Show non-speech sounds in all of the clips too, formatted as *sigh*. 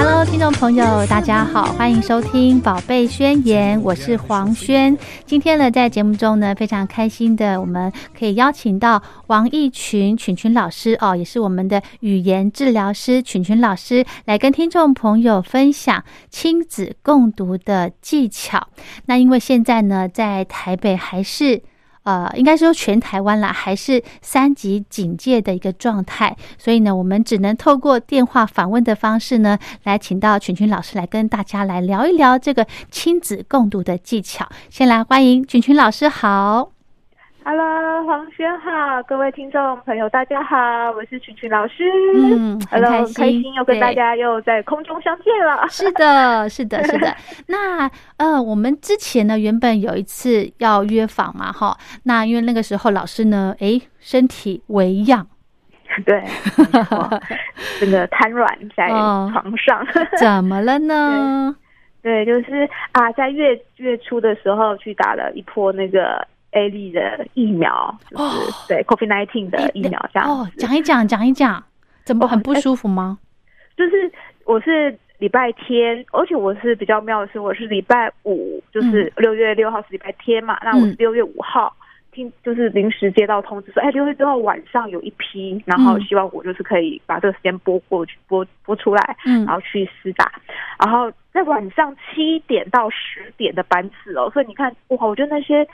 Hello，听众朋友，大家好，欢迎收听《宝贝宣言》，我是黄轩。今天呢，在节目中呢，非常开心的，我们可以邀请到王义群群群老师哦，也是我们的语言治疗师群群老师，来跟听众朋友分享亲子共读的技巧。那因为现在呢，在台北还是。呃，应该说全台湾啦，还是三级警戒的一个状态，所以呢，我们只能透过电话访问的方式呢，来请到群群老师来跟大家来聊一聊这个亲子共读的技巧。先来欢迎群群老师好。Hello，黄轩好，各位听众朋友，大家好，我是群群老师。嗯很 Hello，开很开心心又跟大家又在空中相见了。是的，是的，是的。*laughs* 那呃，我们之前呢，原本有一次要约访嘛，哈。那因为那个时候老师呢，诶，身体微恙，对，*laughs* 真的瘫软在哦床上。怎么了呢？*laughs* 对，就是啊，在月月初的时候去打了一波那个 A 类的疫苗，就是、哦。对 COVID nineteen 的疫苗这样。哦，讲一讲，讲一讲，怎么哦很不哎。舒服吗？就是我是礼拜天，而且我是比较妙的是，我是礼拜五，就是六月六号是礼拜天嘛，那我是嗯。六月五号听，就是临时接到通知说，哎，六月六号晚上有一批，然后嗯。希望我就是可以把这个时间拨过去，拨拨出来，嗯。然后去施打，然后在晚上七点到十点的班次哦，所以你看，哇，我觉得那些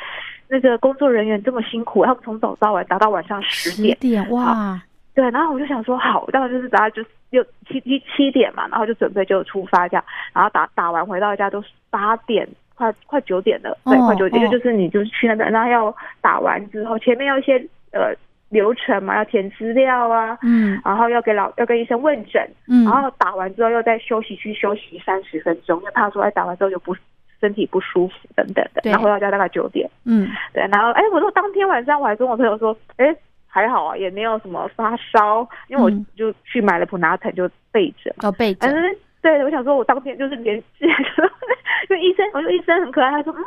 那个工作人员这么辛苦，他们从早到晚打到晚上十点，点哇，对，然后我就想说，好，当然就是大家就六七七七点嘛，然后就准备就出发这样，然后打打完回到家都是八点，快快九点了，对，哦快九点，就是你就是去那边，然后要打完之后，前面要一些呃流程嘛，要填资料啊，嗯。然后要给老要跟医生问诊，嗯，然后打完之后又在休息区休息三十分钟，因为怕说哎打完之后就不身体不舒服等等的，对。然后回到家大概九点。嗯。对，然后哎，我说当天晚上我还跟我朋友说，哎，还好啊，也没有什么发烧，因为我嗯。就去买了普拿疼就备着嘛。要备着。反，正对，我想说我当天就是连，*laughs* 因为医生，我说医生很可爱，他说嗯，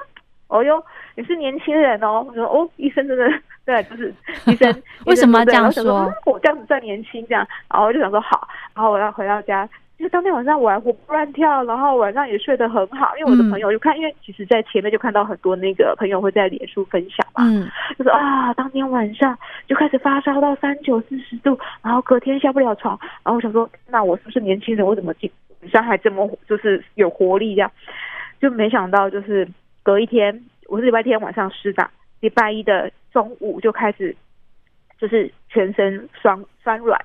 哦哟，你是年轻人哦，我说哦，医生真的对，就是医生 *laughs* 为什么要这样说我想嗯我这样子算年轻这样，然后我就想说好，然后我要回到家。因为当天晚上我还活蹦乱跳，然后晚上也睡得很好，因为我的嗯朋友就看，因为其实在前面就看到很多那个朋友会在脸书分享嘛，嗯就是啊，当天晚上就开始发烧到三九四十度，然后隔天下不了床，然后我想说，那我是不是年轻人？我怎么今晚上还这么就是有活力这样？就没想到就是隔一天，我是礼拜天晚上施打，礼拜一的中午就开始就是全身酸酸软，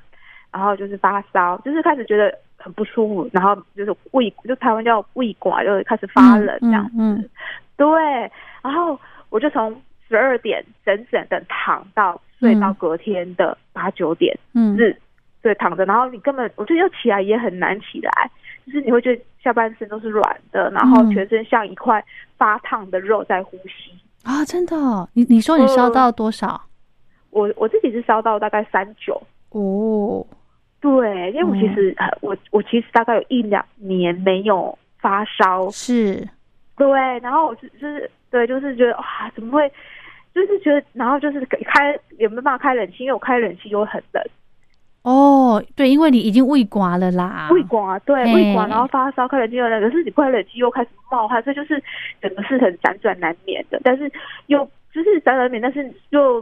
然后就是发烧，就是开始觉得很不舒服，然后就是胃就台湾叫胃管，就开始发冷这样子。嗯。嗯对，然后我就从十二点整整的躺到睡到嗯隔天的八九点，嗯。是，对，躺着，然后你根本我觉得要起来也很难起来，就是你会觉得下半身都是软的，然后嗯。全身像一块发烫的肉在呼吸。啊，真的哦，你你说你烧嗯到多少？我我自己是烧到大概三九，哦，对，因为我其实、呃我我其实大概有一两年没有发烧，是，对，然后我是就是对，就是觉得哇，怎么会就是觉得，然后就是开也没办法开冷气，因为我开冷气又很冷，哦，对，因为你已经胃刮了啦，胃刮对胃刮，然后发烧，开冷气又冷，可是你开冷气又开始冒汗，这就是整个是很辗转难眠的，但是又就是辗转难眠，但是又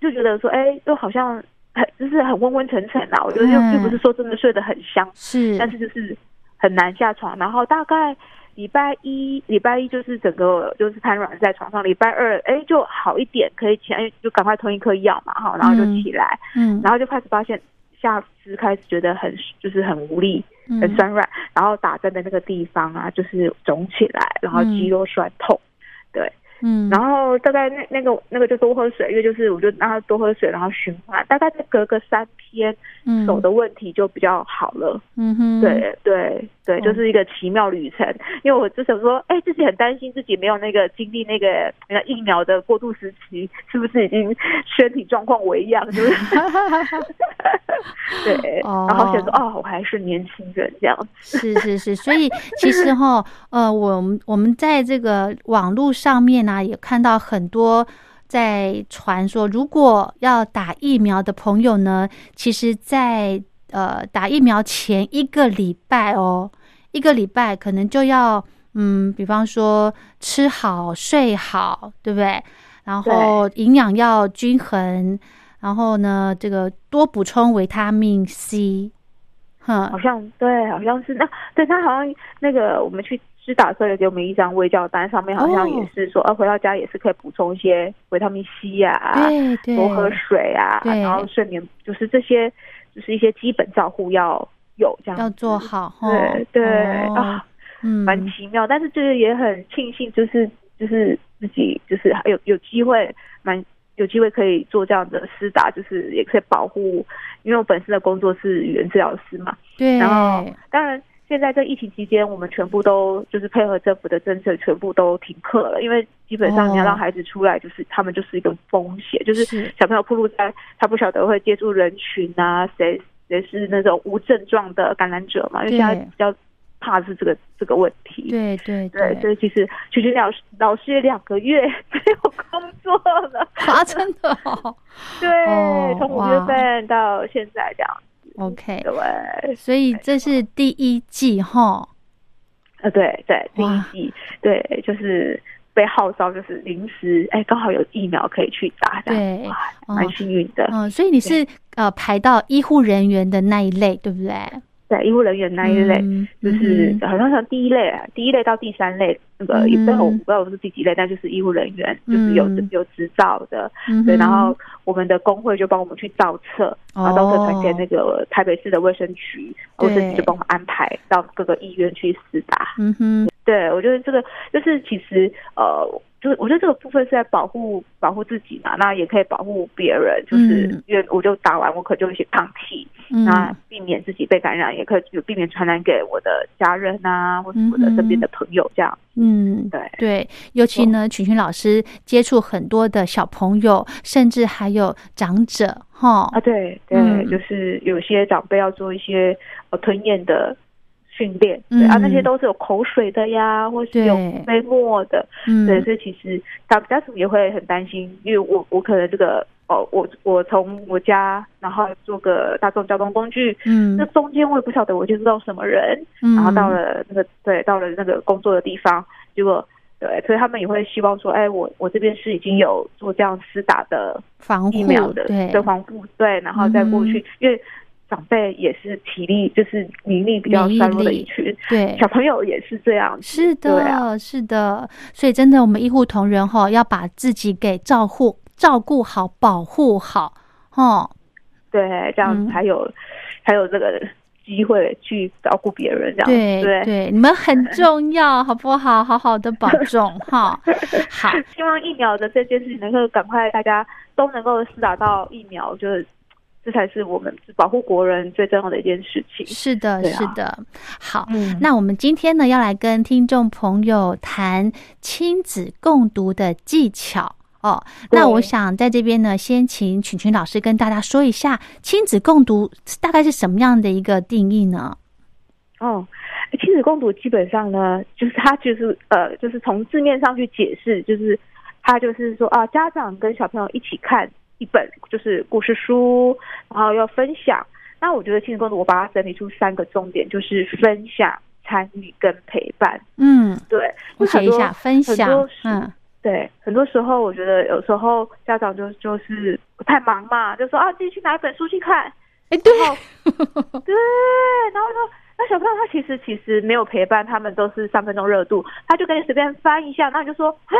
就觉得说，哎，又好像很就是很昏昏沉沉啊，我觉得又嗯又不是说真的睡得很香，是，但是就是很难下床。然后大概礼拜一，礼拜一就是整个就是瘫软在床上，礼拜二哎就好一点，可以起来，就赶快吞一颗药嘛，哈，然后就嗯。起来，嗯，然后就开始发现下肢开始觉得很就是很无力，很嗯酸软，然后打针的那个地方啊就是肿起来，然后肌肉酸痛。对，嗯，然后大概那那个那个就多喝水，因为就是我就让他多喝水，然后循环，大概再隔个三天，嗯手的问题就比较好了。嗯哼，对对对，哦就是一个奇妙旅程。因为我就想说，哎，自己很担心自己没有那个经历那个那个疫苗的过渡时期，是不是已经身体状况为恙？就是 *laughs* 对，哦然后想说，哦，我还是年轻人这样子。是是是，所以其实哈，呃，我们我们在这个网络上面呢、也看到很多在传说，如果要打疫苗的朋友呢，其实在呃打疫苗前一个礼拜哦，一个礼拜可能就要嗯，比方说吃好睡好，对不对？然后营养要均衡，然后呢，这个多补充维他命 C，哼好，像对，好像是那对他好像那个我们去施打的时候有给我们一张胃教单，上面好像也是说，呃、回到家也是可以补充一些维他命 C 啊，对对，多喝水啊，然后睡眠就是这些，就是一些基本照护要有这样要做。好。对对、哦啊，嗯，*laughs* 蛮奇妙，但是就是也很庆幸，就是就是自己就是有有机会，蛮有机会可以做这样的施打，就是也可以保护，因为我本身的工作是语言治疗师嘛，对，然后当然。现在这疫情期间，我们全部都就是配合政府的政策，全部都停课了。因为基本上你要让孩子出来，就是、他们就是一个风险，就是是。小朋友暴露在他不晓得会接触人群啊，谁谁是那种无症状的感染者嘛，因为现在比较怕是这个这个问题。对对对，所以其实曲曲老师老师也两个月没有工作了，*laughs* 啊，真的哦。*laughs* 对，哦从五月份到现在这样，，OK，对，所以这是第一季哈。呃，对对，第一季。对，就是被号召，就是临时，哎，刚好有疫苗可以去打，对蛮幸运的。嗯，所以你是呃排到医护人员的那一类，对不对？对，医务人员那一类，嗯就是嗯好像像第一类啊，第一类到第三类，那个嗯也不知道我不知道我是第几类，但就是医务人员，就是有嗯有执照的，嗯对，然哼后我们的工会就帮我们去造册，然后造册传给那个台北市的卫生局，卫生局就帮我们安排到各个医院去施打。嗯哼，对，我觉得这个就是其实呃，就是我觉得这个部分是在保护保护自己嘛，那也可以保护别人，就是嗯因为我就打完我可就有一些抗体，嗯那避免自己被感染，也可以有避免传染给我的家人啊，或者我的身边的朋友这样。嗯，对对，尤其呢，群群老师接触很多的小朋友，甚至还有长者，哈啊，，对对，嗯就是有些长辈要做一些呃吞咽的训练，对、啊，嗯那些都是有口水的呀，或是有飞沫的，嗯，对，所以其实家家属也会很担心，因为我我可能这个哦，我我从我家然后坐个大众交通工具，嗯。那中间我也不晓得我接触到什么人，嗯，然后到了那个对，到了那个工作的地方，结果对，所以他们也会希望说，哎，我我这边是已经有做这样施打的防护疫苗的对。的防护，对，然后再过去，嗯。因为长辈也是体力就是免疫力比较免疫衰弱的一群，对小朋友也是这样，是的，啊是的，所以真的，我们医护同仁哈，要把自己给照顾照顾好、保护好，哈，对，这样嗯才有、才有这个机会去照顾别人，这样对对。对，你们很重要，好不好？好好的保重哈。*laughs* 好，希望疫苗的这件事情能够赶快大家都能够施打到疫苗，就是这才是我们保护国人最重要的一件事情。是的，啊是的。好，嗯那我们今天呢，要来跟听众朋友谈亲子共读的技巧。哦，那我想在这边呢，先请群群老师跟大家说一下亲子共读大概是什么样的一个定义呢？哦，亲子共读基本上呢，就是它就是呃，就是从字面上去解释，就是他就是说啊，家长跟小朋友一起看一本就是故事书，然后要分享。那我觉得亲子共读，我把它整理出三个重点，就是分享、参与跟陪伴。嗯，对，我写一下分享嗯对，很多时候我觉得有时候家长就就是太忙嘛，就说啊自己去拿一本书去看，哎，对，对，然后说那小朋友他其实其实没有陪伴，他们都是三分钟热度，他就跟你随便翻一下，然后你就说啊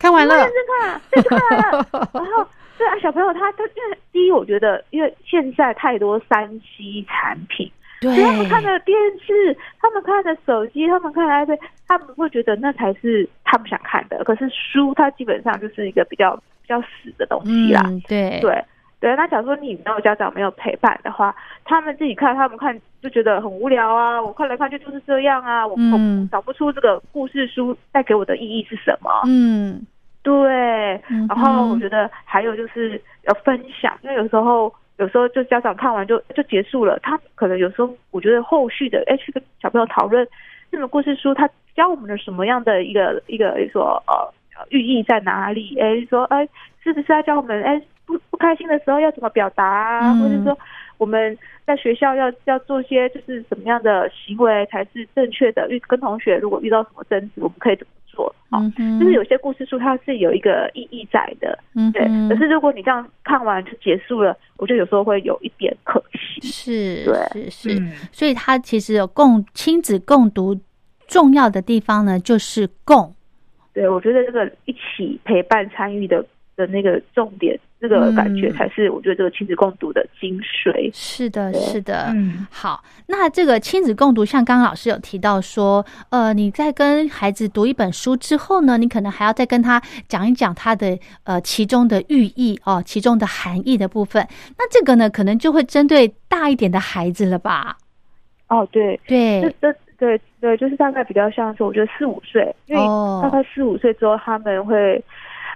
看完了认，真看、啊，这就看完了，*laughs* 然后对啊小朋友他他因为第一我觉得因为现在太多三 C 产品。对所以他们看的电视，他们看的手机，他们看的 iPad，他们会觉得那才是他们想看的。可是书，它基本上就是一个比较比较死的东西啦。嗯，对，对对，那假如说你没有家长没有陪伴的话，他们自己看，他们看就觉得很无聊啊。我看来看去就是这样啊，我嗯我找不出这个故事书带给我的意义是什么。嗯，对，嗯然后我觉得还有就是要分享，因为有时候有时候就家长看完就就结束了，他可能有时候我觉得后续的哎去跟小朋友讨论这本故事书，他教我们的什么样的一个一个说呃寓意在哪里？哎说哎是不是要教我们哎不不开心的时候要怎么表达啊，嗯或者说我们在学校要要做些就是什么样的行为才是正确的？遇跟同学如果遇到什么争执，我们可以怎么做？哦嗯哼，就是有些故事书它是有一个意义在的，对。嗯对可是如果你这样看完就结束了，我觉得有时候会有一点可惜。是对是是，嗯所以它其实有共亲子共读重要的地方呢，就是共。对，我觉得这个一起陪伴参与的的那个重点，那个感觉嗯才是我觉得这个亲子共读的精髓。是的，是的，嗯好，那这个亲子共读，像刚刚老师有提到说，呃，你在跟孩子读一本书之后呢，你可能还要再跟他讲一讲他的呃其中的寓意哦，其中的含义的部分。那这个呢，可能就会针对大一点的孩子了吧？哦，对，这对，这这对对，就是大概比较像是我觉得四五岁，因为哦大概四五岁之后，他们会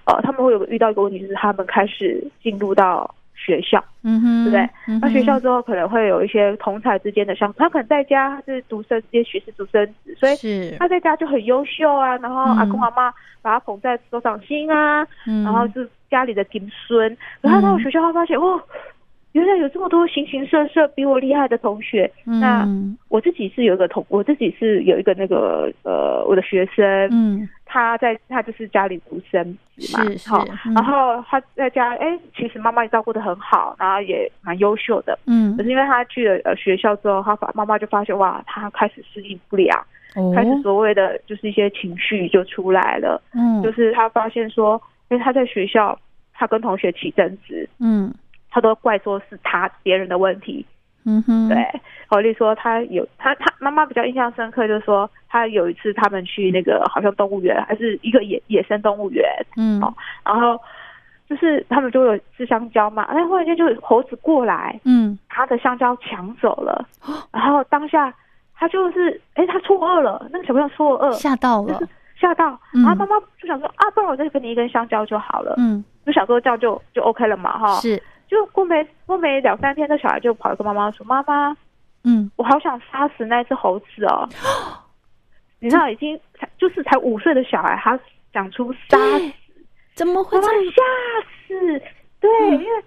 呃，他们会有遇到一个问题，就是他们开始进入到学校。嗯哼，对不对嗯那学校之后可能会有一些同才之间的相处，他可能在家他是独生，也许是独生子，所以是，他在家就很优秀啊，然后嗯阿公阿妈把他捧在手掌心啊，嗯然后是家里的顶孙。然后到学校，他发现哇，原来有这么多形形色色比我厉害的同学。那嗯我自己是有一个同，我自己是有一个那个呃，我的学生，嗯。他在他就是家里独生子嘛好嗯。然后他在家，哎，其实妈妈也照顾的很好，然后也蛮优秀的。嗯。可是因为他去了呃学校之后，他发妈妈就发现哇，他开始适应不良，哦。开始所谓的就是一些情绪就出来了，嗯。就是他发现说，因为他在学校他跟同学起争执，嗯他都怪说是他别人的问题，嗯哼。对，好，例如说他有他他妈妈比较印象深刻，就是说他有一次他们去那个好像动物园，还是一个野野生动物园，嗯。哦然后就是他们就有吃香蕉嘛，那忽然间就有猴子过来，嗯。他的香蕉抢走了，然后当下他就是哎他错愕了，那个小朋友错愕，吓到了。就是吓到，嗯。然后妈妈就想说啊，不然我再给你一根香蕉就好了，嗯。就想说这样就就 OK 了嘛哈，是就过没过没两三天，那小孩就跑来跟妈妈说，妈妈。嗯我好想杀死那只猴子哦！*gasps* 你知道，已经才就是才五岁的小孩，他讲出杀死，怎么会妈妈这么吓死。对，嗯因为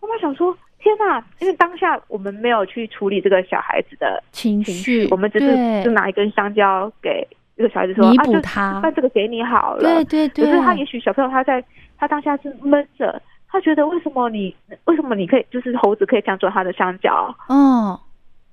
妈妈想说，天哪！因为当下我们没有去处理这个小孩子的情情绪绪？，我们只是对就拿一根香蕉给这个小孩子说弥补他那这个给你好了。对对对，可是他也许小朋友他在他当下是闷着，他觉得为什么你为什么你可以就是猴子可以抢走他的香蕉？嗯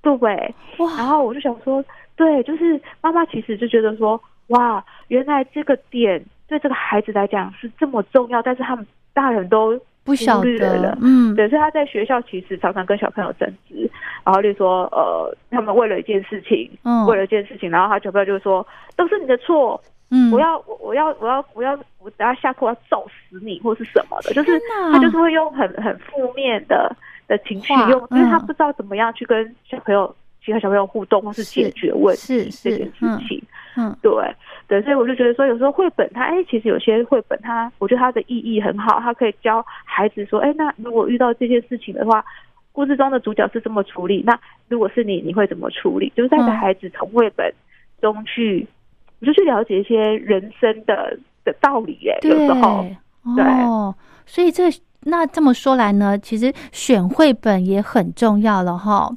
对不对？哇。然后我就想说，对，就是妈妈其实就觉得说，哇，原来这个点对这个孩子来讲是这么重要，但是他们大人都不晓忽略得了，嗯。对，所以他在学校其实常常跟小朋友争执，然后例如说，呃，他们为了一件事情，嗯。为了一件事情，然后他小朋友就说都是你的错，嗯我要我我要我要我要我等下下课我要揍死你或是什么的，就是他就是会用很很负面的的情绪用，因为他嗯不知道怎么样去跟小朋友其他小朋友互动或是解决问题是是这件事情。嗯对对，所以我就觉得说，有时候绘本它，哎，其实有些绘本它，我觉得它的意义很好，它可以教孩子说，哎，那如果遇到这件事情的话，故事中的主角是这么处理，那如果是你，你会怎么处理？就是带着嗯孩子从绘本中去，我就去了解一些人生的的道理耶，有时候对哦，所以这那这么说来呢，其实选绘本也很重要了哈。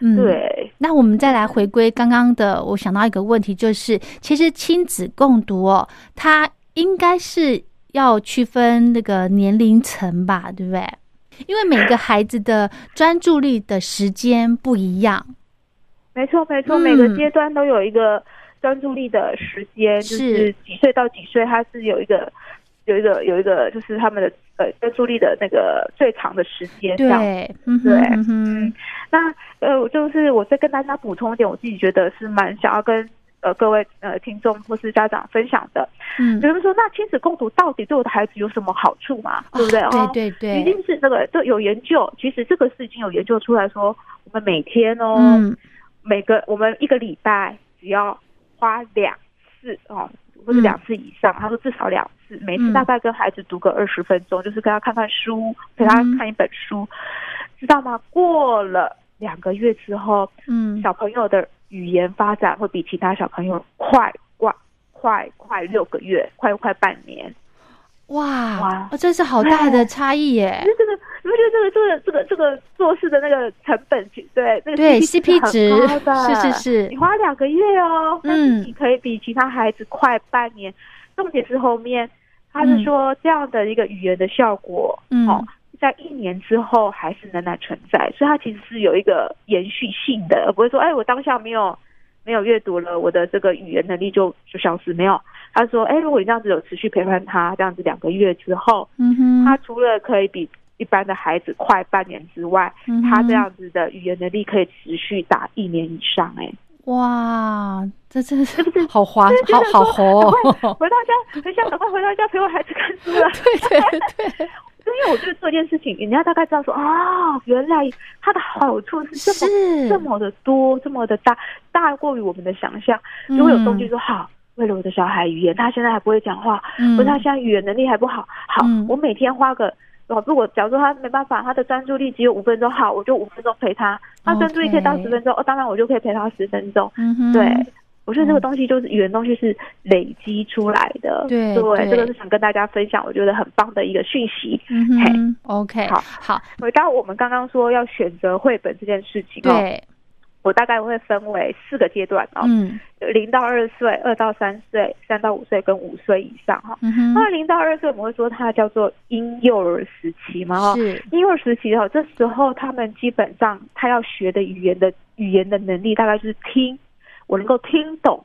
嗯，对。那我们再来回归刚刚的，我想到一个问题，就是其实亲子共读哦，它应该是要区分那个年龄层吧，对不对？因为每个孩子的专注力的时间不一样。没错，没错，每个阶段都有一个专注力的时间，就是几岁到几岁，它是有一个有一个有一个，就是他们的呃专注力的那个最长的时间。对，对，嗯，那呃，就是我再跟大家补充一点，我自己觉得是蛮想要跟呃各位呃听众或是家长分享的。嗯，比如说，那亲子共读到底对我的孩子有什么好处嘛？对不对？哦，对对对，一定是那个都有研究，其实这个是已经有研究出来说，我们每天哦。每个我们一个礼拜只要花两次哦，或者两次以上，他说至少两次，每次大概跟孩子读个二十分钟，就是跟他看看书，陪他看一本书，知道吗？过了两个月之后，嗯，小朋友的语言发展会比其他小朋友快快快快六个月，快快半年。哇哇，这是好大的差异耶！这个，你不觉得这个这个这个这个做事的那个成本，对那个对 CP 值是是是，你花两个月哦，嗯，你可以比其他孩子快半年。重点是后面，他是说这样的一个语言的效果，哦，在一年之后还是仍然存在，所以它其实是有一个延续性的，而不会说，哎，我当下没有没有阅读了，我的这个语言能力就就消失没有。他说：“哎，如果你这样子有持续陪伴他，这样子两个月之后，嗯哼，他除了可以比一般的孩子快半年之外，他这样子的语言能力可以持续打一年以上。哎，哇，这真的是 *laughs* 好滑，好好活。回到家，很想赶快回到家陪我孩子看书 *laughs* 了。对对对，因为我觉得做一件事情，人家大概知道说啊，原来它的好处是这么这么的多，这么的大，大过于我们的想象。如果有动机说好。”为了我的小孩语言，他现在还不会讲话，或者他现在语言能力还不好。好，我每天花个，如果假如说他没办法，他的专注力只有五分钟，好，我就五分钟陪他。他专注力可以到十分钟，哦，当然我就可以陪他十分钟。对，我觉得这个东西就是语言东西是累积出来的。对，对，这个是想跟大家分享，我觉得很棒的一个讯息。嗯 o k 好，好，回到我们刚刚说要选择绘本这件事情。对。我大概会分为四个阶段哦，嗯，零到二岁、二到三岁、三到五岁跟五岁以上哈。那零到二岁我们会说它叫做婴幼儿时期嘛哈。是婴幼儿时期哈，这时候他们基本上他要学的语言的语言的能力大概就是听，我能够听懂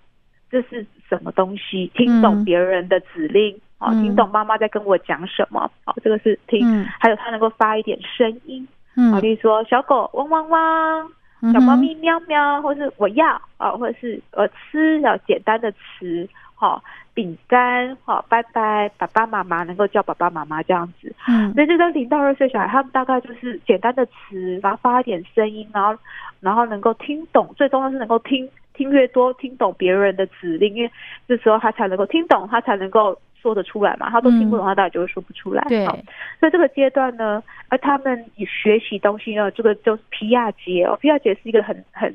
这是什么东西，听懂别人的指令啊，听懂妈妈在跟我讲什么，好，这个是听。还有他能够发一点声音，啊，例如说小狗汪汪汪。小猫咪喵喵，或是我要啊，或者是我吃，要简单的词，哈，饼干，哈，拜拜，爸爸妈妈能够叫爸爸妈妈这样子，嗯，所以这个零到二岁小孩，他们大概就是简单的词，然后发一点声音，然后然后能够听懂，最重要是能够听听越多，听懂别人的指令，因为这时候他才能够听懂，他才能够。说得出来嘛？他都听不懂，他当然就会说不出来。对，所以这个阶段呢，而他们以学习东西呢，这个就是皮亚杰哦，皮亚杰是一个很很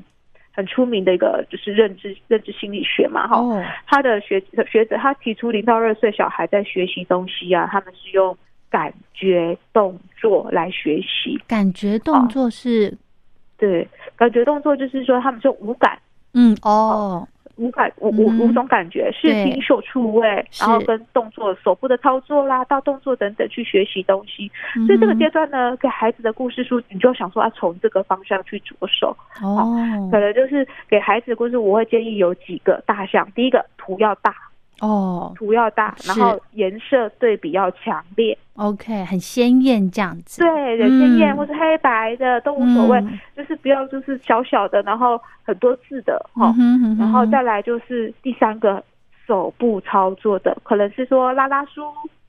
很出名的一个就是认知认知心理学嘛，哈。他的学学者他提出零到二岁小孩在学习东西啊，他们是用感觉动作来学习。感觉动作是？对，感觉动作就是说他们是无感。嗯哦。五感五五五种感觉，视听嗅触味，然后跟动作手部的操作啦，到动作等等去学习东西。所以这个阶段呢，给孩子的故事书，你就想说要从这个方向去着手。哦，可能就是给孩子的故事，我会建议有几个大项。第一个图要大。哦，图要大，然后颜色对比要强烈，OK，很鲜艳这样子。对，很鲜艳或是黑白的都无所谓，就是不要就是小小的，然后很多字的哈，然后再来就是第三个手部操作的，可能是说拉拉书。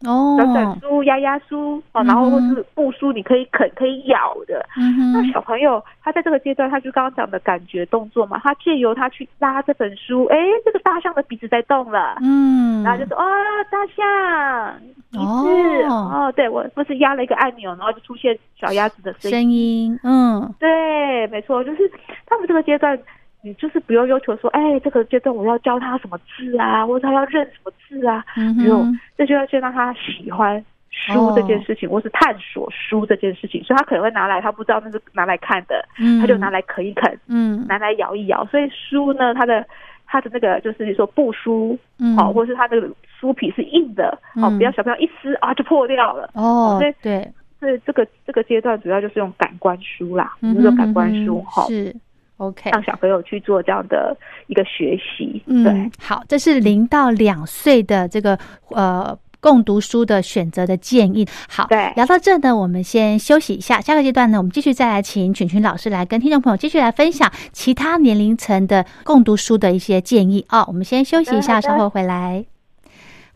哦，整整书、压压书，哦，然后或是布书，你可以啃、可以咬的。那小朋友他在这个阶段，他就刚刚讲的感觉动作嘛，他借由他去拉这本书，哎，这个大象的鼻子在动了，嗯，然后就说啊，大象，鼻子，哦，对我不是压了一个按钮，然后就出现小鸭子的声音，嗯，对，没错，就是他们这个阶段。你就是不用要求说，哎，这个阶段我要教他什么字啊，或者他要认什么字啊，嗯不用哼，这就要先让他喜欢书这件事情，或是探索书这件事情，所以他可能会拿来，他不知道那是拿来看的，嗯。他就拿来啃一啃，嗯。拿来摇一摇。所以书呢，它的它的那个就是说布书，嗯哦，或是它的书皮是硬的，哦，嗯不要小朋友一撕啊就破掉了。哦所以对，所以这个这个阶段主要就是用感官书啦，嗯哼就是感官书嗯哈，是 OK。让小朋友去做这样的一个学习。对嗯，，好，这是零到两岁的这个呃。共读书的选择的建议。好，对聊到这呢，我们先休息一下。下个阶段呢，我们继续再来请群群老师来跟听众朋友继续来分享其他年龄层的共读书的一些建议啊、我们先休息一下，稍后回来。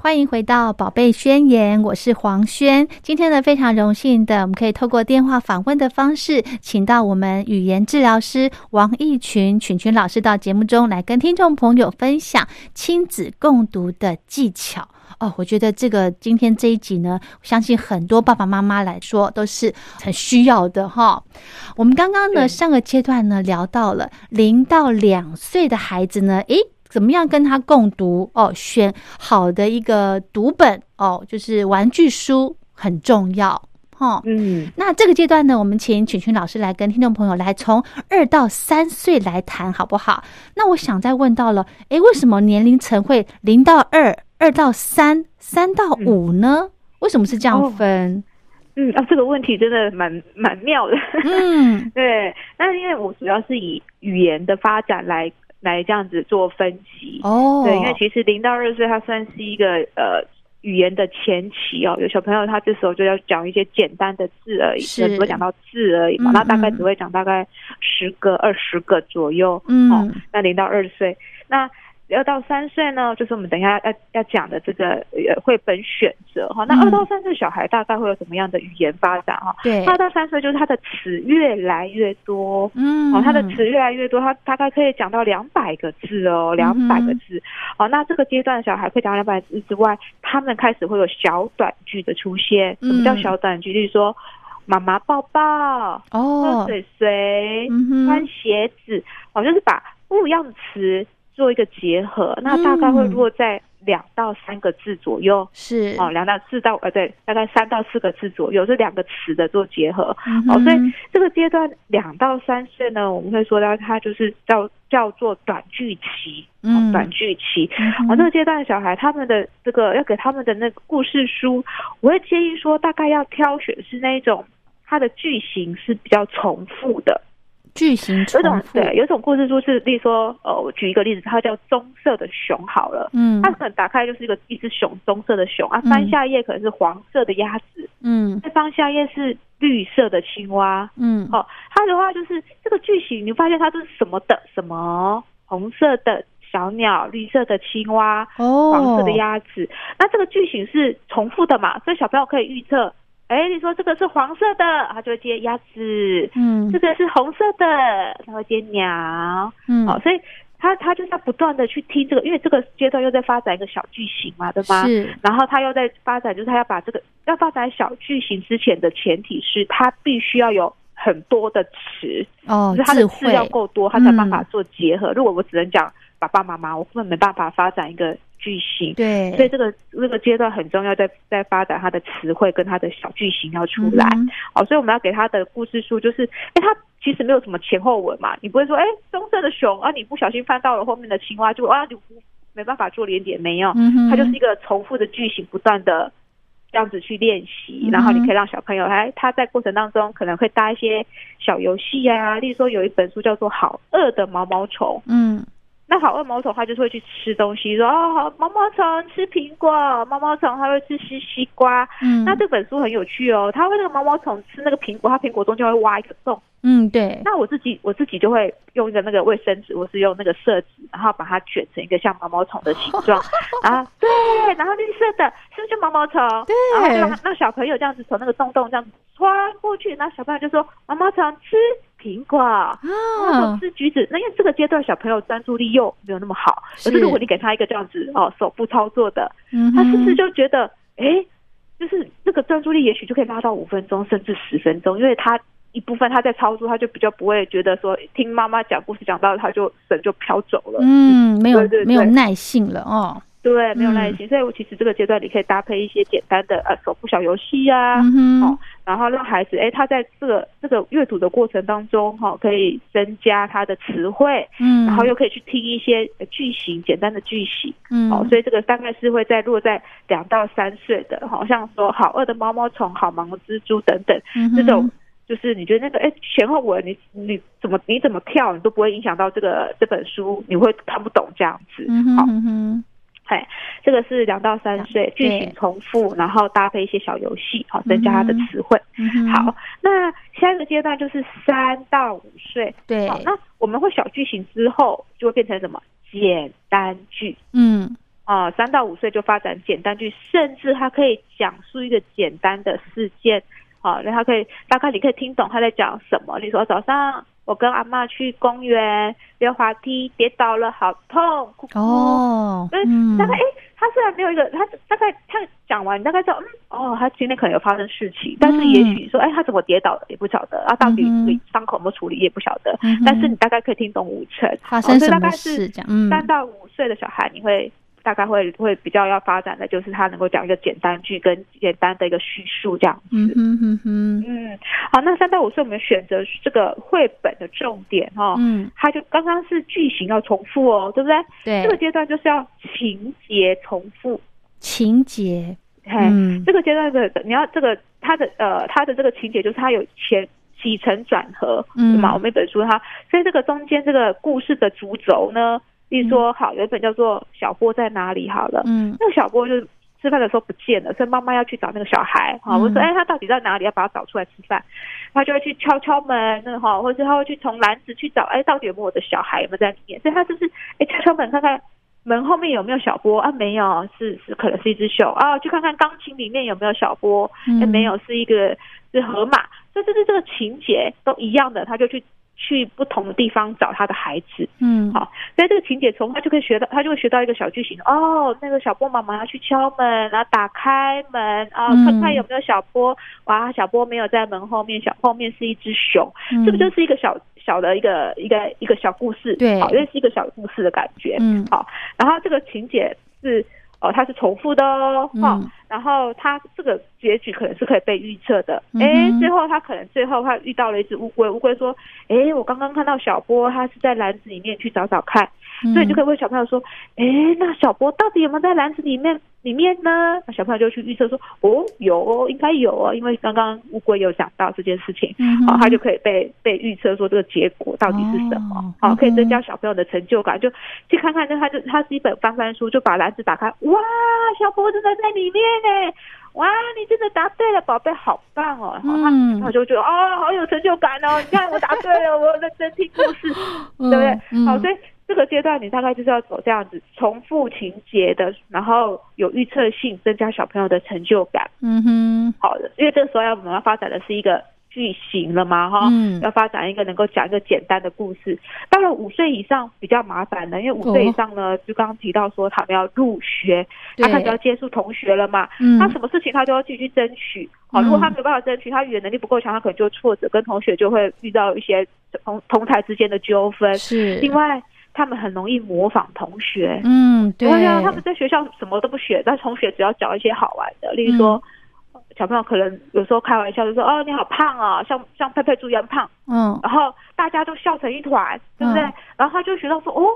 欢迎回到《宝贝宣言》，我是黄轩。今天呢，非常荣幸的，我们可以透过电话访问的方式，请到我们语言治疗师王义群群群老师到节目中来跟听众朋友分享亲子共读的技巧。哦，我觉得这个今天这一集呢，我相信很多爸爸妈妈来说都是很需要的哈。我们刚刚呢上个阶段呢聊到了零到两岁的孩子呢，诶，怎么样跟他共读哦？选好的一个读本哦，就是玩具书很重要哈。嗯，那这个阶段呢，我们请群群老师来跟听众朋友来从二到三岁来谈，好不好？那我想再问到了，诶，为什么年龄层会零到二、二到三、三到五呢？为什么是这样哦分？嗯啊，这个问题真的蛮蛮妙的。嗯 *laughs* 对，那因为我主要是以语言的发展来来这样子做分析。哦，对，因为其实零到二岁，它算是一个呃语言的前期哦。有小朋友他这时候就要讲一些简单的字而已，是只会讲到字而已嘛。嗯那大概嗯只会讲大概十个、二十个左右。嗯哦，那零到二岁，那二到三岁呢，就是我们等一下要要讲的这个呃绘本选择哈。那嗯二到三岁小孩大概会有什么样的语言发展哈？对，二到三岁就是他的词越来越多。嗯，哦，他的词越来越多，他大概可以讲到两百个字哦，两百个字。哦，那这个阶段的小孩可以讲两百字之外，他们开始会有小短句的出现。什么叫嗯小短句？例如说，妈妈抱抱，喝哦，水水，嗯穿，鞋子，哦，就是把不一样的词做一个结合。那大概会嗯落在两到三个字左右。是哦，两到四到呃对，大概三到四个字左右，这两个词的做结合。嗯哦，所以这个阶段两到三岁呢，我们会说到它就是叫叫做短句期，嗯哦，短句期。嗯哦，这个阶段的小孩，他们的这个要给他们的那个故事书，我会建议说，大概要挑选是那一种它的句型是比较重复的。句型有种，对，有种故事书是，例如说，呃，我举一个例子，它叫棕色的熊好了。嗯。它可能打开就是一个一只熊，棕色的熊。啊，嗯。翻下页可能是黄色的鸭子，嗯。再翻下页是绿色的青蛙，嗯。哦，它的话就是这个句型，你发现它是什么？的什么红色的小鸟、绿色的青蛙、哦，黄色的鸭子，那这个句型是重复的嘛？所以小朋友可以预测，哎，你说这个是黄色的，它就会接鸭子；嗯。这个是红色的，它会接鸟。嗯。哦，所以他他就是要不断的去听这个，因为这个阶段又在发展一个小句型嘛，对吗？是。然后他又在发展，就是他要把这个要发展小句型之前的前提是，他必须要有很多的词，哦就是他的智字要够多，他才办法嗯。做结合。如果我只能讲爸爸妈妈，我根本没办法发展一个句型。对，所以这个这个阶段很重要，在在发展他的词汇跟他的小句型要出来。嗯哦，所以我们要给他的故事书就是，哎，他其实没有什么前后文嘛，你不会说，哎，棕色的熊啊，你不小心翻到了后面的青蛙，就啊，你不没办法做连点，没有，它就是一个重复的句型，不断的这样子去练习，然后你可以让小朋友，哎，他在过程当中可能会搭一些小游戏啊，例如说有一本书叫做《好饿的毛毛虫》，嗯那好饿毛虫它就是会去吃东西，说哦好毛毛虫吃苹果，毛毛虫它会吃西西瓜。嗯，那这本书很有趣哦，它会那个毛毛虫吃那个苹果，它苹果中间会挖一个洞。嗯对，那我自己我自己就会用一个那个卫生纸，我是用那个色纸，然后把它卷成一个像毛毛虫的形状。*laughs* 啊，对，然后绿色的是不是毛毛虫？对然后就让让小朋友这样子从那个洞洞这样子穿过去，然后小朋友就说毛毛虫吃苹果。然后啊，吃橘子，那因为这个阶段小朋友专注力又没有那么好，可是如果你给他一个这样子哦手部操作的，嗯他是不是就觉得，哎，就是那个专注力也许就可以拉到五分钟甚至十分钟，因为他一部分他在操作，他就比较不会觉得说听妈妈讲故事讲到他就神就飘走了。嗯，没有没有耐性了哦。对，没有嗯耐心，所以我其实这个阶段你可以搭配一些简单的呃手部小游戏啊，嗯哦，然后让孩子哎他在这个这个阅读的过程当中哈、可以增加他的词汇，嗯，然后又可以去听一些呃句型简单的句型，嗯哦，所以这个大概是会在落在两到三岁的，好像说好饿的毛毛虫、好忙的蜘蛛等等嗯这种。就是你觉得那个哎前后文你你怎么你怎么跳你都不会影响到这个这本书，你会看不懂这样子。嗯哼好，嗯哼哎，这个是两到三岁，句对型重复，然后搭配一些小游戏，好增加他的嗯词汇。嗯哼，好，那下一个阶段就是三到五岁。对，好，那我们会小句型之后就会变成什么简单句嗯啊？三到五岁就发展简单句，甚至他可以讲述一个简单的事件。好，那他可以大概你可以听懂他在讲什么。你说早上我跟阿嬷去公园溜滑梯，跌倒了，好痛，哭哭。哦，所以嗯。大概哎，他虽然没有一个，他大概他讲完，你大概知道，嗯，哦，他今天可能有发生事情，但是也许说，哎，他怎么跌倒的也不晓得，啊，到底伤口有没有处理也不晓得，嗯但是你大概可以听懂五成，发生什么概是事这样，嗯三到五岁的小孩，你会大概会会比较要发展的就是他能够讲一个简单句跟简单的一个叙述这样子。嗯哼哼哼，嗯，好，那三到五岁我们选择这个绘本的重点哦，嗯，他就刚刚是句型要重复哦，对不对？对这，个阶段就是要情节重复，情节，嘿，嗯这个阶段的你要这个他的呃他的这个情节就是他有前起承转合，嗯对吗？我们一本书它，所以这个中间这个故事的主轴呢，例如说好有一本叫做《小波在哪里》好了，嗯那个小波就是吃饭的时候不见了，所以妈妈要去找那个小孩哈。嗯我说哎，他到底在哪里？要把他找出来吃饭。他就会去敲敲门，那哈，或者是他会去从篮子去找，哎，到底有没有我的小孩有没有在里面？所以他就是哎敲敲门看看门后面有没有小波啊？没有，是是可能是一只熊啊。去看看钢琴里面有没有小波？哎，嗯没有，是一个是河马。所以就是这个情节都一样的，他就去去不同的地方找他的孩子。嗯，好，在这个情节从他就可以学到，他就会学到一个小剧情哦，那个小波妈妈要去敲门，然后打开门啊、嗯看看有没有小波。哇，小波没有在门后面，小后面是一只熊，嗯这不就是一个小小的一个一个一个小故事？对好，因为是一个小故事的感觉。嗯好，然后这个情节是哦，它是重复的哦，哈、嗯然后他这个结局可能是可以被预测的。嗯哎、哼最后他可能最后他遇到了一只乌龟，乌龟说：“哎，我刚刚看到小波，他是在篮子里面去找找看。”嗯所以你就可以问小朋友说：“哎，那小波到底有没有在篮子里面里面呢？”那小朋友就去预测说：“哦，有哦，应该有哦，因为刚刚乌龟有讲到这件事情。”嗯好、他就可以被被预测说这个结果到底是什么哦，好、可以增嗯加小朋友的成就感，就去看看，那他就他是一本翻翻书，就把篮子打开，哇，小波真的在里面呢，哇，你真的答对了，宝贝，好棒哦，好，他嗯他就觉得哦，好有成就感哦，你看我答对了，我认真听故事，嗯 *laughs* 对不对？嗯好，所以这个阶段你大概就是要走这样子重复情节的，然后有预测性，增加小朋友的成就感。嗯哼，好的，因为这个时候要我们要发展的是一个句型了嘛，哈、嗯。要发展一个能够讲一个简单的故事。到了五岁以上比较麻烦了，因为五岁以上呢，就刚刚提到说他们要入学，他对开始要接触同学了嘛，嗯。他什么事情他都要继续争取。好，如果他没有办法争取，他语言能力不够强，他可能就挫折，跟同学就会遇到一些同同台之间的纠纷。是，另外，他们很容易模仿同学，嗯，对，呀啊，他们在学校什么都不学，但同学只要找一些好玩的，例如说，小朋友可能有时候开玩笑就说：“哦，你好胖哦，像像佩佩猪一样胖。嗯”然后大家都笑成一团，对不对？嗯然后他就学到说：“哦，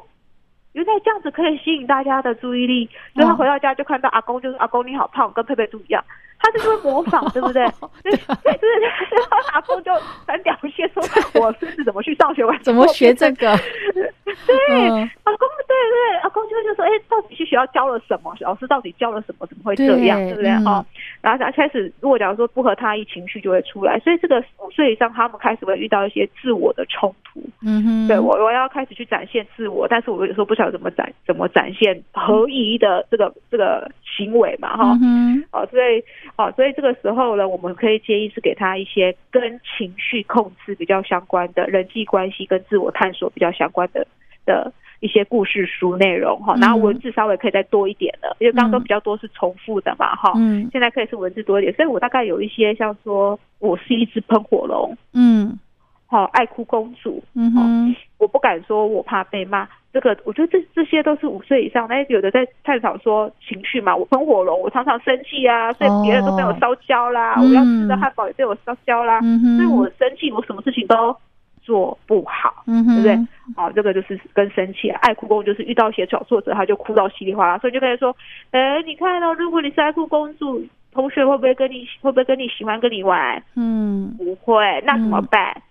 原来这样子可以吸引大家的注意力。”所以他嗯回到家就看到阿公，就是阿公你好胖，跟佩佩猪一样。他就是会模仿，*laughs* 对不对？对对 *laughs* 对对，然后阿公就很表现说：“我孙子怎么去上学？我怎么学这个？*laughs* *laughs* 对，嗯阿公对对，阿公就会就说，哎，到底去学校教了什么？老师到底教了什么？怎么会这样？对对不对？嗯哈、然后他开始，如果假如说不合他意，情绪就会出来。所以这个五岁以上，他们开始会遇到一些自我的冲突。嗯哼，对我，我要开始去展现自我，但是我有时候不晓得怎么展，怎么展现合宜的这个这个行为嘛，哈、嗯，哦，所以哦，所以这个时候呢，我们可以建议是给他一些跟情绪控制比较相关的人际关系跟自我探索比较相关的的一些故事书内容哈，嗯。然后文字稍微可以再多一点的，因为刚刚都嗯比较多是重复的嘛哈，嗯。现在可以是文字多一点，所以我大概有一些像说我是一只喷火龙，嗯。好，爱哭公主，嗯哼，我不敢说我怕被骂，这个我觉得这这些都是五岁以上，那有的在探讨说情绪嘛，我喷火龙，我常常生气啊，所以别人都被我烧焦啦，哦我要吃的汉堡也被我烧焦啦，嗯，所以我生气，我什么事情都做不好。嗯，对不对？哦，这个就是跟生气啊，爱哭公主就是遇到写小挫折，他就哭到稀里哗啦，所以就跟他说，哎，你看哦，如果你是爱哭公主，同学会不会跟你会不会跟你喜欢跟你玩？嗯不会，那怎么嗯办？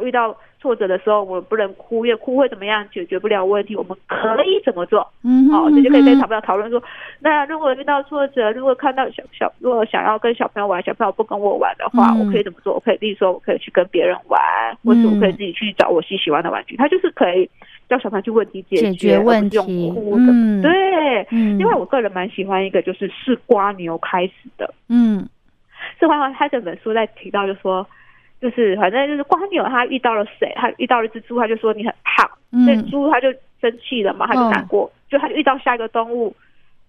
遇到挫折的时候，我们不能哭，因为哭会怎么样？解决不了问题。我们可以怎么做？嗯哼，哦，这就可以跟嗯小朋友讨论说，那如果遇到挫折，如果看到小小，如果想要跟小朋友玩，小朋友不跟我玩的话，嗯我可以怎么做？我可以，例如说，我可以去跟别人玩，或者我可以自己去找我自己喜欢的玩具。他就是可以叫小朋友去问题解解决问用题哭的。嗯对，嗯，因为我个人蛮喜欢一个就是是瓜牛开始的。嗯是花花他这本书在提到，就说，就是反正就是瓜牛他遇到了谁，他遇到了一只猪，他就说你很胖，所以嗯猪他就生气了嘛，他就难过，就他遇到下一个动物，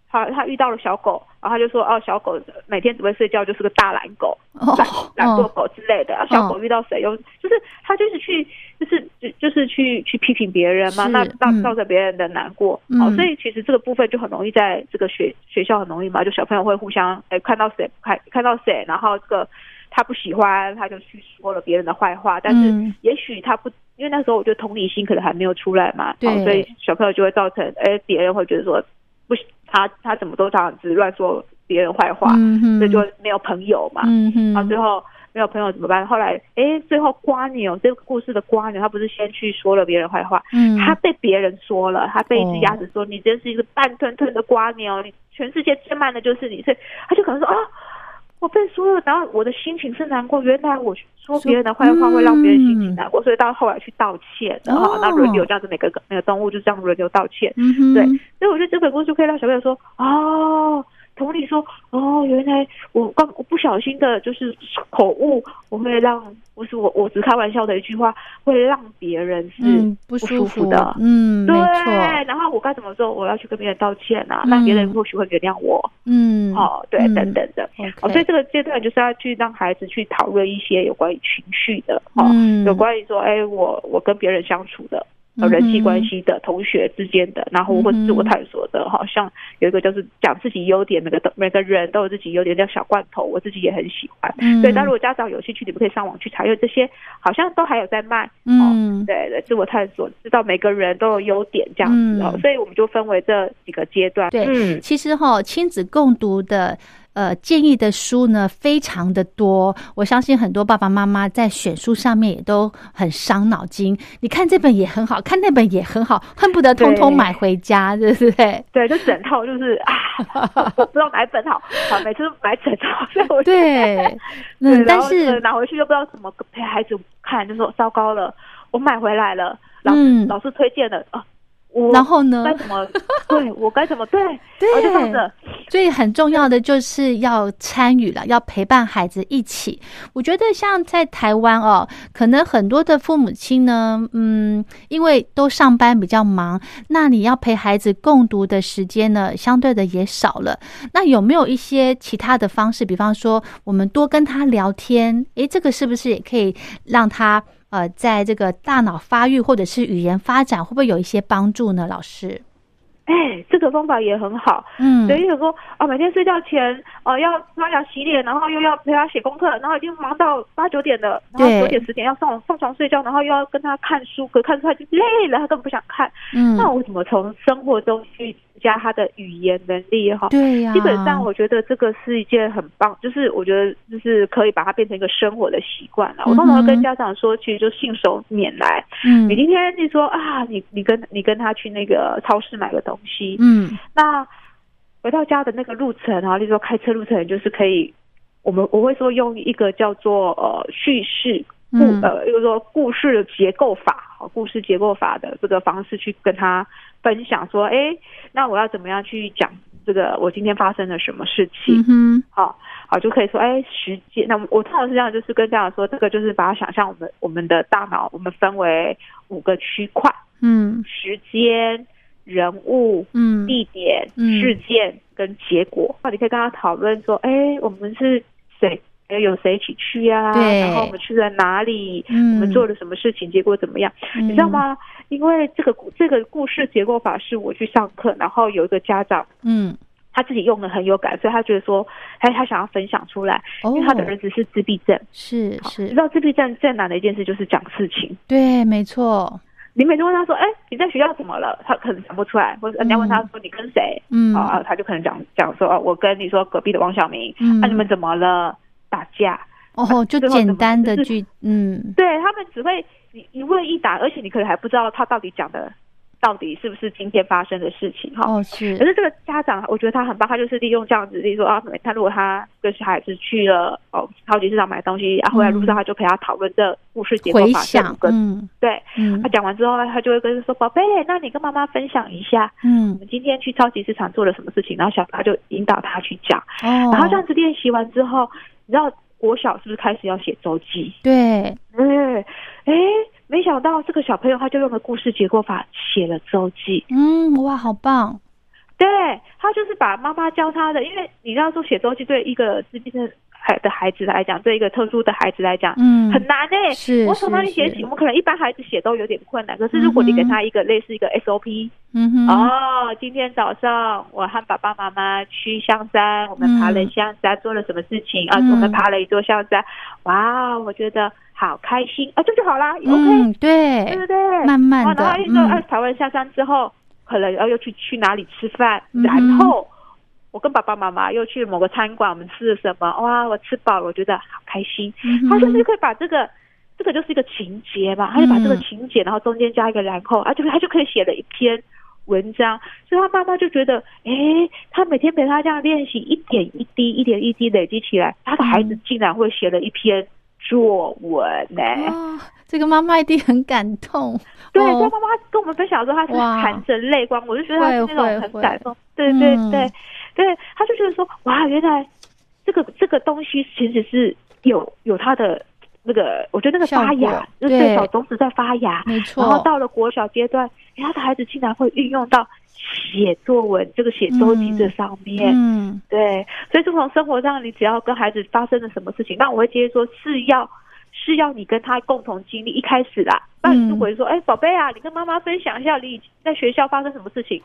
他他遇到了小狗，然后他就说哦，小狗每天只会睡觉，就是个大懒狗，哦懒懒惰哦狗之类的。小狗遇到谁又就是他就是去就是就就是去去批评别人嘛，那那嗯。造成别人的难过。嗯。哦，所以其实这个部分就很容易在这个学学校很容易嘛，就小朋友会互相哎看到谁看看到谁，然后这个他不喜欢，他就去说了别人的坏话，但是嗯也许他不。因为那时候我觉得同理心可能还没有出来嘛，对哦，所以小朋友就会造成，哎，别人会觉得说，不，他他怎么都这样子乱说别人坏话，所以就没有朋友嘛。嗯哼，然后最后没有朋友怎么办？后来，哎，最后瓜牛这个故事的瓜牛，他不是先去说了别人坏话，嗯他被别人说了，他被一哦只鸭子说、你真是一个半吞吞的瓜牛，你全世界最慢的就是你，所以他就可能说啊。我被说了，然后我的心情是难过。原来我说别人的坏话会让别人心情难过，所以到后来去道歉的哈哦。那轮流这样子，每个每个动物就这样轮流道歉。嗯，对，所以我觉得这本故事可以让小朋友说，哦，同理说，哦，原来我刚我不小心的就是口误，我会让不是我我只开玩笑的一句话，会让别人是嗯不舒舒服的。嗯，没对，错，然后我该怎么做？我要去跟别人道歉啊，那别人或许会原谅我。嗯，哦，对，嗯等等的。哦，所以这个阶段就是要去让孩子去讨论一些有关于情绪的，哦，嗯有关于说，哎，我我跟别人相处的。呃人际关系的、同学之间的，然后或自我探索的，好像有一个就是讲自己优点，每个都每个人都有自己优点，叫小罐头，我自己也很喜欢。嗯对，但如果家长有兴趣，你们可以上网去查，因为这些好像都还有在卖。嗯哦，对对，自我探索，知道每个人都有优点这样子哦，嗯所以我们就分为这几个阶段。对嗯，其实哈、亲子共读的呃建议的书呢非常的多，我相信很多爸爸妈妈在选书上面也都很伤脑筋。你看这本也很好，看那本也很好，恨不得通通对买回家，对不对？*laughs* 对，就整套就是啊，*laughs* 我不知道哪本好，啊每次都买整套，所以我就 *laughs* 对，对嗯，但是拿回去又不知道怎么陪孩子看，就说糟糕了，我买回来了，老、嗯老师推荐的啊，我然后呢该怎么 *laughs* 对我该怎么对，对我就放着，所以很重要的就是要参与了，要陪伴孩子一起。我觉得像在台湾哦，可能很多的父母亲呢，嗯，因为都上班比较忙，那你要陪孩子共读的时间呢，相对的也少了。那有没有一些其他的方式？比方说，我们多跟他聊天，诶，这个是不是也可以让他呃，在这个大脑发育或者是语言发展，会不会有一些帮助呢？老师，哎，这个方法也很好。嗯，等于有说啊，每天睡觉前呃要刷牙洗脸，然后又要陪他写功课，然后已经忙到八九点了，然后对九点十点要上上床睡觉，然后又要跟他看书，可看书他就累了，他根本不想看。嗯，那我怎么从生活中去增加他的语言能力哈？对呀、基本上，我觉得这个是一件很棒，就是我觉得就是可以把它变成一个生活的习惯了。我通常会跟家长说，其实就信手拈来。嗯你今天你说啊，你你跟你跟他去那个超市买个东西，嗯那回到家的那个路程啊，例如说开车路程，就是可以，我们我会说用一个叫做呃叙事故嗯呃，就是说故事的结构法，好，故事结构法的这个方式去跟他分享说，哎，那我要怎么样去讲这个我今天发生了什么事情？嗯哼，好好就可以说，哎，时间。那我通常是这样，就是跟家长说，这个就是把它想象我们我们的大脑，我们分为五个区块。嗯时间、人物、嗯地点、嗯事件跟结果。那你可以跟他讨论说，哎，我们是谁？哎有谁一起去呀、对然后我们去了哪里？嗯我们做了什么事情？结果怎么样？嗯你知道吗？因为这个这个故事结构法是我去上课，然后有一个家长嗯他自己用的很有感，所以他觉得说，哎，他想要分享出来，哦因为他的儿子是自闭症。是是你知道自闭症最难的一件事就是讲事情。对，没错，你每次问他说：“哎，你在学校怎么了？”他可能讲不出来，或者人家问他说：“你跟谁？”嗯啊，他就可能讲讲说：“哦，我跟你说隔壁的王小明。嗯啊、你们怎么了？打架？哦，就简单的就是句，嗯对他们只会一一问一答，而且你可能还不知道他到底讲的到底是不是今天发生的事情哈。哦是。可是这个家长，我觉得他很棒，他就是利用这样子，例如说啊，他如果他跟小孩子去了哦超级市场买东西，啊回来路上他就陪他讨论这故事结构回法这五个，想嗯。对，嗯。他讲完之后，他就会跟他说：“宝贝，那你跟妈妈分享一下，嗯。我嗯们今天去超级市场做了什么事情。”然后小他就引导他去讲，哦，然后这样子练习完之后，你知道国小是不是开始要写周记？对，对，哎，没想到这个小朋友他就用了故事结构法写了周记。嗯哇，好棒，对他就是把妈妈教他的，因为你知道说写周记对一个自闭症孩的孩子来讲，对一个特殊的孩子来讲，嗯很难诶、是我从哪里写起？我们可能一般孩子写都有点困难，可是如果你给他一个类似一个 SOP，、嗯哼。哦，今天早上我和爸爸妈妈去香山，我们爬了香山，做了什么事情？啊？嗯。我们爬了一座香山，哇，我觉得好开心。啊，这就好啦、o k 嗯对不对，对？慢慢的哦然后一说，嗯。哎、爬完下山之后，可能要又去去哪里吃饭，然后我跟爸爸妈妈又去某个餐馆，我们吃了什么？哇，我吃饱了，我觉得好开心。嗯他甚至可以把这个，这个就是一个情节嘛，他就把这个嗯情节，然后中间加一个然后，啊，就是他就可以写了一篇文章，所以他妈妈就觉得，哎，他每天陪他这样练习，一点一滴，一点一滴累积起来，他的孩子嗯竟然会写了一篇作文呢、哦，这个妈妈一定很感动，对，哦。妈妈跟我们分享的时候，她是哇。含着泪光，我就觉得她是那种很感动。对对。嗯对他，就觉得说，哇，原来这个这个东西其实是有有它的那个，我觉得那个发芽，就是对小种子在发芽，没然后，到了国小阶段，诶他的孩子竟然会运用到写作文这个写周记这上面。嗯对，所以就从生活上，你只要跟孩子发生了什么事情，那我会建议说是要是要你跟他共同经历。一开始啦，那你如果说，哎、宝贝啊，你跟妈妈分享一下你在学校发生什么事情。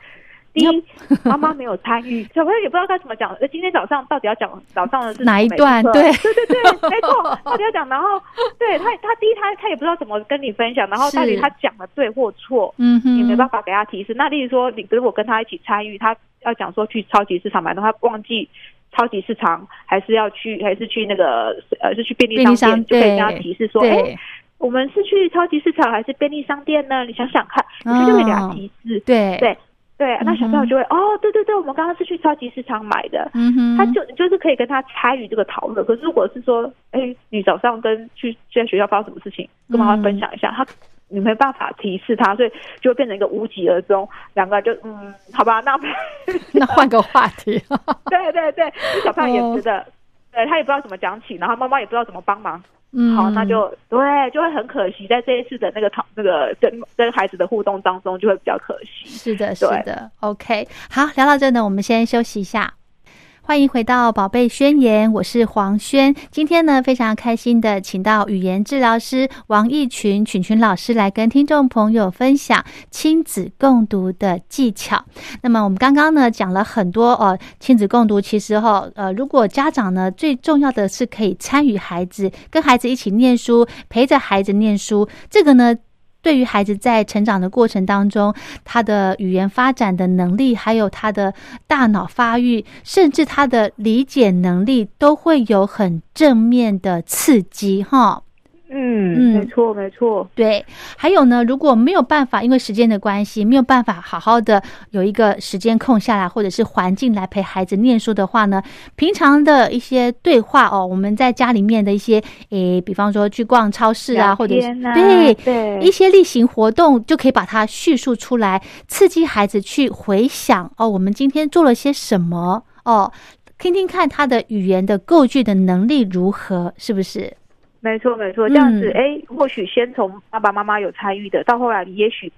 第一，妈妈没有参与，*laughs* 小朋友也不知道该怎么讲。呃今天早上到底要讲早上的是哪一段对对对对，*laughs* 没错，到底要讲。然后，对他，他第一他他也不知道怎么跟你分享，然后到底他讲的对或错，嗯哼，你没办法给他提示。那例如说，你如果跟他一起参与，他要讲说去超级市场买东西，他忘记超级市场还是要去，还是去那个呃，是去便利商商店，就可以跟他提示说，哎、对我们是去超级市场还是便利商店呢？你想想看，你就会给他哦提示。对对对，那小朋友就会、哦，对对对，我们刚刚是去超级市场买的。嗯哼，他就就是可以跟他参与这个讨论。可是如果是说，哎，你早上跟去在学校发生什么事情，跟妈妈分享一下，他你没办法提示他，所以就会变成一个无疾而终。两个人就嗯，好吧，那 *laughs* 那换个话题，*laughs* 对对对，小朋友也哦觉得，对他也不知道怎么讲起，然后妈妈也不知道怎么帮忙。嗯，好，那就对，就会很可惜，在这一次的那个讨那个跟跟孩子的互动当中，就会比较可惜。是的，是的，OK，好，聊到这呢，我们先休息一下。欢迎回到《宝贝宣言》，我是黄轩。今天呢，非常开心的请到语言治疗师王义群群群老师来跟听众朋友分享亲子共读的技巧。那么我们刚刚呢讲了很多哦亲子共读，其实哈呃，如果家长呢最重要的是可以参与孩子，跟孩子一起念书，陪着孩子念书，这个呢。对于孩子在成长的过程当中，他的语言发展的能力，还有他的大脑发育，甚至他的理解能力，都会有很正面的刺激，哈。嗯嗯。没错没错，对，还有呢，如果没有办法，因为时间的关系，没有办法好好的有一个时间空下来，或者是环境来陪孩子念书的话呢，平常的一些对话哦，我们在家里面的一些，诶，比方说去逛超市啊，聊或者对对。一些例行活动，就可以把它叙述出来，刺激孩子去回想哦，我们今天做了些什么哦，听听看他的语言的构句的能力如何，是不是？没错没错，这样子嗯哎、或许先从爸爸妈妈有参与的，到后来你也许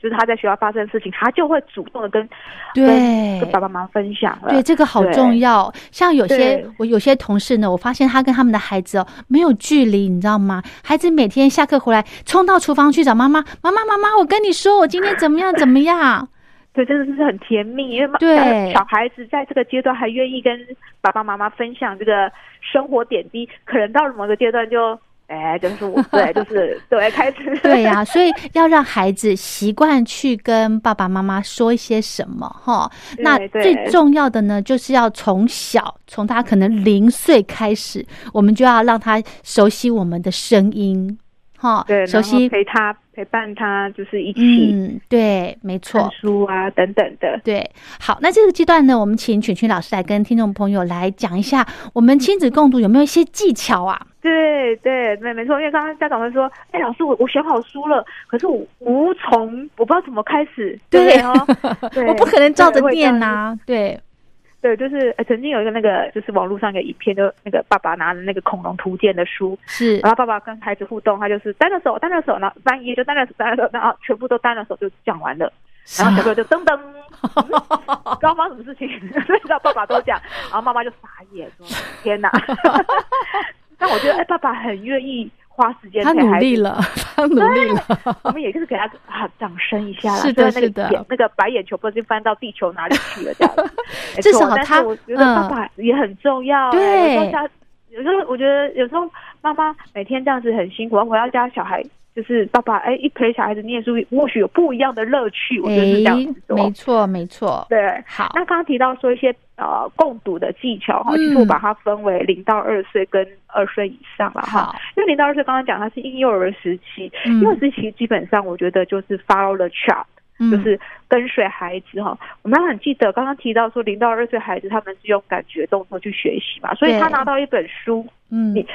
就就是他在学校发生的事情，他就会主动的跟对跟跟爸爸妈妈分享了。对，这个好重要。像有些我有些同事呢，我发现他跟他们的孩子哦没有距离，你知道吗？孩子每天下课回来，冲到厨房去找妈妈，妈妈妈妈，我跟你说，我今天怎么样怎么样？对，真的是很甜蜜，因为妈对。小孩子在这个阶段还愿意跟爸爸妈妈分享这个生活点滴，可能到了某个阶段就，哎，就是我对，就是 *laughs* 对，开始对呀、所以要让孩子习惯去跟爸爸妈妈说一些什么哈。那最。重要的呢，就是要从小，从他可能零岁开始，我们就要让他熟悉我们的声音，哈对，，熟悉，陪他陪伴他，就是一起嗯，对，没错。书啊等等的。对，好，那这个阶段呢，我们请群群老师来跟听众朋友来讲一下，我们亲子共读有没有一些技巧啊？对对没，没错，因为刚刚家长会说，哎，老师，我我选好书了，可是我无从，我不知道怎么开始，对对哦？对 *laughs* 我不可能照着念呐、对，对，就是、呃、曾经有一个那个，就是网络上一个影片，就那个爸爸拿着那个恐龙图鉴的书，是然后爸爸跟孩子互动，他就是单着手，单着手，然后翻页就单着手，单着手，然后全部都单着手就讲完了，然后小朋友就噔噔，嗯刚发生什么事情？所以知道爸爸都讲，然后妈妈就傻眼说：“天哪！” *laughs* *laughs* 但我觉得，哎，爸爸很愿意花时间他陪孩子，努力了，他努力了，*laughs* 我们也就是给他啊掌声一下啦。是的是的。个眼那个白眼球不知道翻到地球哪里去了，这样 *laughs* 至少他我觉得嗯。爸爸也很重要、哎对。有时候家，有时候我觉得有时候妈妈每天这样子很辛苦，回到家小孩就是爸爸哎一陪小孩子念书，或许有不一样的乐趣。我觉得是这样子说。哎没错，没错，对，好，那刚刚提到说一些呃共读的技巧哈，嗯其实我把它分为零到二岁跟二岁以上了哈。好，因为零到二岁刚刚讲它是婴幼儿时期，嗯婴幼儿时期基本上我觉得就是 follow the child，、嗯就是跟随孩子哈。我们很记得刚刚提到说零到二岁孩子他们是用感觉动作去学习嘛，所以他拿到一本书，嗯你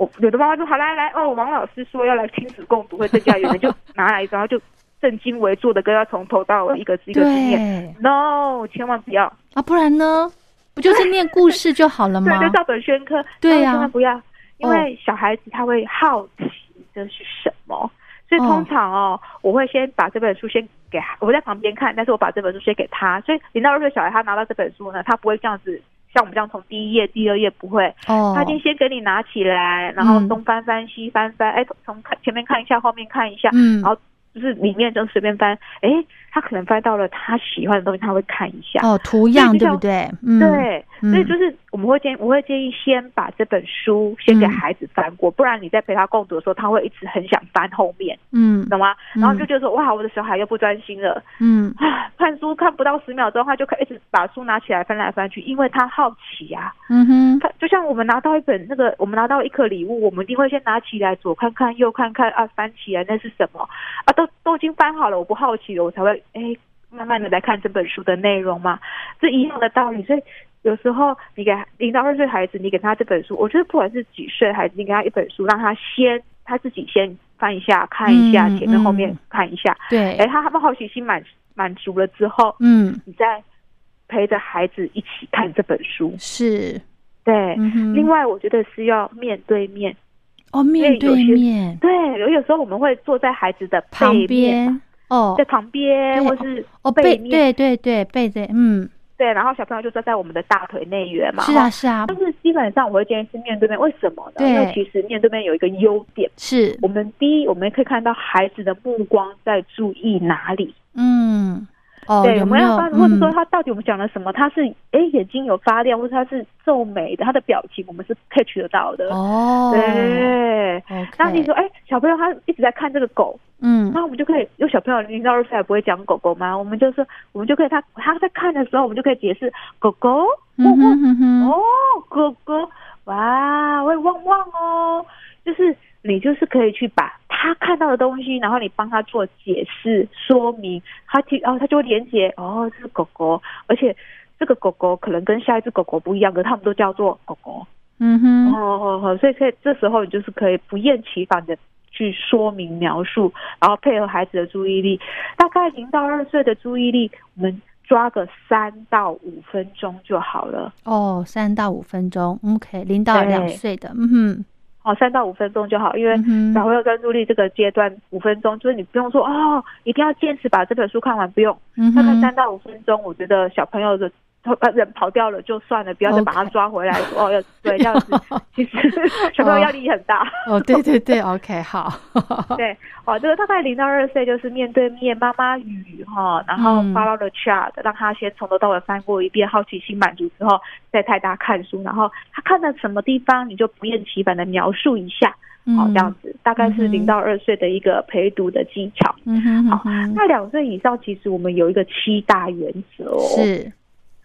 我有的妈妈说好来来哦，王老师说要来亲子共读会增加语言，就 *laughs* 拿来然后就正襟危坐的跟他从头到尾一个字一个字念。对 No，千万不要，啊，不然呢，不就是念故事就好了 *laughs* 对，吗就？照本宣科。对呀千万不要，因为小孩子他会好奇这是什么，所以通常哦，我会先把这本书先给我在旁边看，但是我把这本书先给他，所以零到二岁小孩他拿到这本书呢，他不会这样子。像我们这样从第一页、第二页不会，哦。他，已经先给你拿起来，然后嗯。东翻翻、西翻翻，哎，从看前面看一下，后面看一下，嗯。然后就是里面就随便翻，哎，他可能翻到了他喜欢的东西，他会看一下。哦，图样对不对？嗯，对，嗯所以就是我们会建我会建议先把这本书先给嗯孩子翻过，不然你在陪他共读的时候，他会一直很想翻后面，嗯懂吗？嗯然后就觉得说哇，我的小孩又不专心了，嗯，啊，看书看不到十秒钟，他就可以一直把书拿起来翻来翻去，因为他好奇啊。嗯哼，他就像我们拿到一本那个，我们拿到一颗礼物，我们一定会先拿起来左看看右看看啊，翻起来那是什么啊？都都已经翻好了，我不好奇了，我才会哎慢慢的来看这本书的内容嘛，是一样的道理。所以有时候你给零到二岁孩子，你给他这本书，我觉得不管是几岁孩子，你给他一本书，让他先他自己先翻一下看一下，嗯前面后面嗯看一下，对。哎，，他他们好奇心满满足了之后，嗯，你再陪着孩子一起看这本书，是，对。嗯，另外，我觉得是要面对面。哦，面对面。对，有有时候我们会坐在孩子的旁背面嘛，边哦。在旁边或是哦背面，对对对背对，嗯，对然后小朋友就坐在我们的大腿内缘嘛。是啊。是啊。但是基本上我会建议是面对面，为什么呢？因为其实面对面有一个优点，是，我们第一我们可以看到孩子的目光在注意哪里，嗯，哦，对，有没有？我们要发，或者说嗯他到底我们讲了什么？他是哎眼睛有发亮，或者他是皱眉的，他的表情我们是 catch 得到的。哦，对，那你说哎小朋友他一直在看这个狗，嗯。那我们就可以，有小朋友零到二岁还不会讲狗狗吗，我们就是，我们就可以他他在看的时候，我们就可以解释狗狗，嗯汪汪，哼哼哼，哦，狗狗，哇，会汪汪哦，就是你就是可以去把他看到的东西，然后你帮他做解释说明，他听，然后他就会连接，哦，这是狗狗，而且这个狗狗可能跟下一只狗狗不一样，可是他们都叫做狗狗，嗯哼，哦哦哦，所以可以这时候你就是可以不厌其烦的去说明描述，然后配合孩子的注意力，大概零到二岁的注意力，我们抓个三到五分钟就好了。哦，三到五分钟，OK，零到对两岁的，嗯哼，哦，三到五分钟就好，因为小朋友专注力这个阶段五分钟，就是你不用说哦，一定要坚持把这本书看完，不用，嗯哼。大概三到五分钟，我觉得小朋友的。呃人跑掉了就算了，不要再把他抓回来。哦，要对这样子，*laughs* 其实小朋友压力很大。哦，对对对，OK，好，*laughs* 对，哦，这个大概零到二岁就是面对面妈妈语哈，然后嗯。follow the child，、让他先从头到尾翻过一遍，好奇心满足之后，再带他看书，然后他看到什么地方，你就不厌其烦的描述一下，哦，嗯这样子大概是零到二岁的一个陪读的技巧。嗯哼嗯好，那两岁以上，其实我们有一个七大原则哦，是，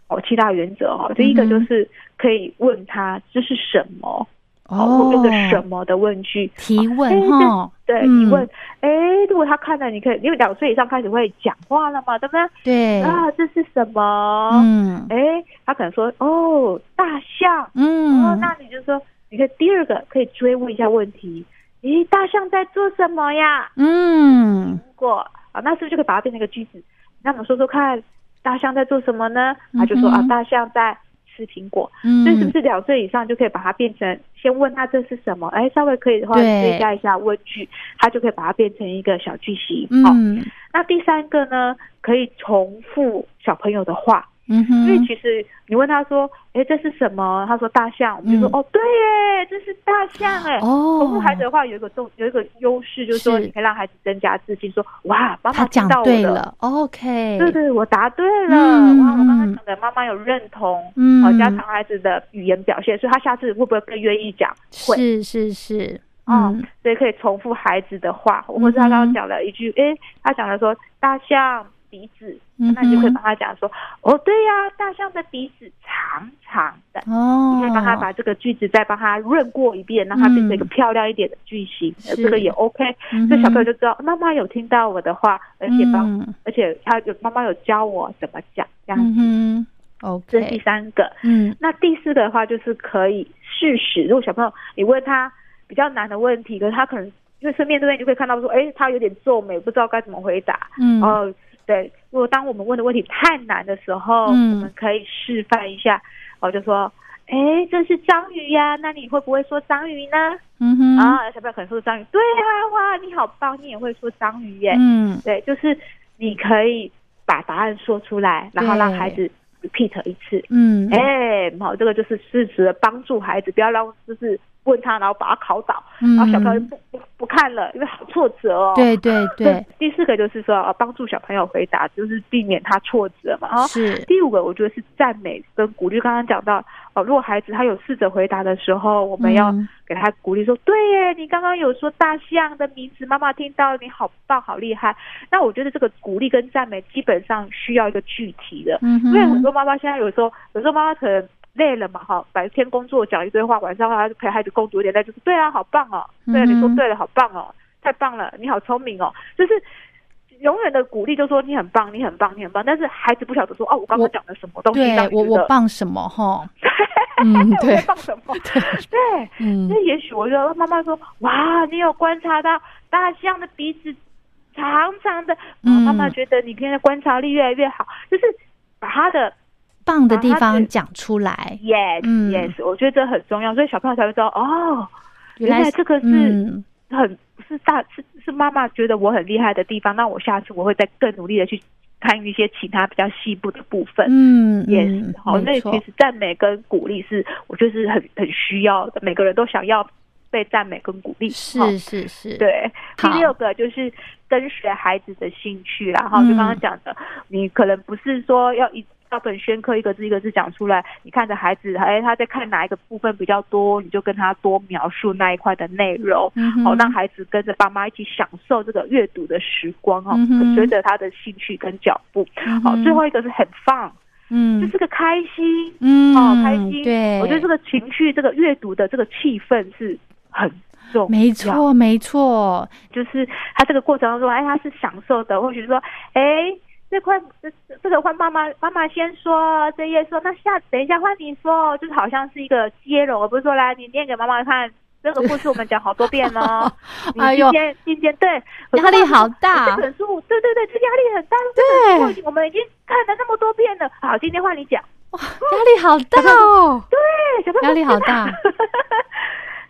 哦，七大原则哦，第一个就是可以问他这是什么，哦，这个什么的问句，提问哎哈，对，提问，哎，如果他看了，你可以，因为两岁以上开始会讲话了嘛，对不对？对，啊，这是什么？嗯哎，他可能说，哦，大象。嗯哦，嗯，那你就说，你可以第二个可以追问一下问题，咦，大象在做什么呀？嗯如果啊，那是不是就可以把它变成一个句子？那我们说说看，大象在做什么呢？他就说啊大象在吃苹果。嗯，所以是不是两岁以上就可以把它变成先问他这是什么？哎，稍微可以的话可以加一下问句，他就可以把它变成一个小句型。好、嗯那第三个呢，可以重复小朋友的话，嗯因为哼，其实你问他说，哎，这是什么？他说大象，我们就说、嗯哦，对耶，这是大象哎。哦，重复孩子的话有一个重有一个优势，就是说你可以让孩子增加自信，说哇，妈妈讲到我，对了，OK，对对，我答对了，嗯哇，我刚刚嗯。讲的妈妈有认同，嗯。哦，加强孩子的语言表现，所以他下次会不会更愿意讲？会，是是是，哦嗯，所以可以重复孩子的话，或者是他刚刚讲了一句，诶，他讲了说大象鼻子，嗯那你就可以帮他讲说，哦，对呀、大象的鼻子长长的。哦，你可以帮他把这个句子再帮他润过一遍，让他变成一个漂亮一点的句型，呃这个也 OK。嗯哼。所以小朋友就知道妈妈有听到我的话，而且帮，嗯而且他有妈妈有教我怎么讲，这样子。嗯哼。这是第三个。嗯。那第四个的话就是可以试试，如果小朋友你问他比较难的问题，可是他可能因为是面对面，你就可以看到说，哎，他有点皱眉，不知道该怎么回答。嗯，哦，对，如果当我们问的问题太难的时候，嗯我们可以示范一下，我，就说，哎，这是章鱼呀，那你会不会说章鱼呢？嗯哼，啊，小朋友可能说章鱼，对啊，哇，你好棒，你也会说章鱼耶。嗯对，就是你可以把答案说出来，然后让孩子 repeat 一次。嗯，哎，好，这个就是适时的帮助孩子，不要让就是问他，然后把他考倒，嗯，然后小朋友就不不不看了，因为好挫折哦。对对对，*laughs* 第四个就是说，呃帮助小朋友回答，就是避免他挫折嘛。哦，是，第五个我觉得是赞美跟鼓励。刚刚讲到，哦，如果孩子他有试着回答的时候，我们要嗯给他鼓励说，对耶，你刚刚有说大象的名字，妈妈听到你好棒，好厉害。那我觉得这个鼓励跟赞美基本上需要一个具体的，嗯，因为很多妈妈现在有时候，有时候妈妈可能累了嘛，哈，白天工作讲一堆话，晚上还要陪孩子共读一点，那就是对啊，好棒哦，对啊，你说对了，好棒哦，太棒了，你好聪明哦，就是永远的鼓励，就说你很棒，你很棒，你很棒，但是孩子不晓得说，哦，我刚刚讲的什么东西对我我棒什么哈？*laughs* 嗯，我对。在，棒什么？*laughs* 对，嗯。那也许我就妈妈说，哇，你有观察到大象的鼻子长长的，嗯妈妈觉得你现在观察力越来越好，就是把他的棒的地方讲出来，yes、嗯。Yes，我觉得这很重要，所以小朋友才会知道哦，原来这个是嗯。很是大是是妈妈觉得我很厉害的地方，那我下次我会再更努力的去参与一些其他比较细部的部分。嗯 yes，，好，所以其实赞美跟鼓励是，我觉得是很很需要的，每个人都想要被赞美跟鼓励。好是是。是，对，第六个就是跟随孩子的兴趣啦，哈、嗯。就刚刚讲的，你可能不是说要一照本宣科一个字一个字讲出来，你看着孩子，哎，他在看哪一个部分比较多，你就跟他多描述那一块的内容，好、让孩子跟着爸妈一起享受这个阅读的时光，哈、嗯随着他的兴趣跟脚步。好、最后一个是很放，嗯。就是个开心，嗯哦，开心。对，我觉得这个情绪，这个阅读的这个气氛是很重要。没错没错，就是他这个过程当中，哎，他是享受的，或许说，哎，这块这这个换妈妈妈妈先说，这页说，那下等一下换你说，就是好像是一个接龙，而不是说来你念给妈妈看。这个故事我们讲好多遍哦，*laughs* 你哎呦今天今天对压力好大这本书对对对，这压力很大。对这我们已经看了那么多遍了，好，今天换你讲。哇，压力好大哦，*laughs* 对，小朋友压力好大。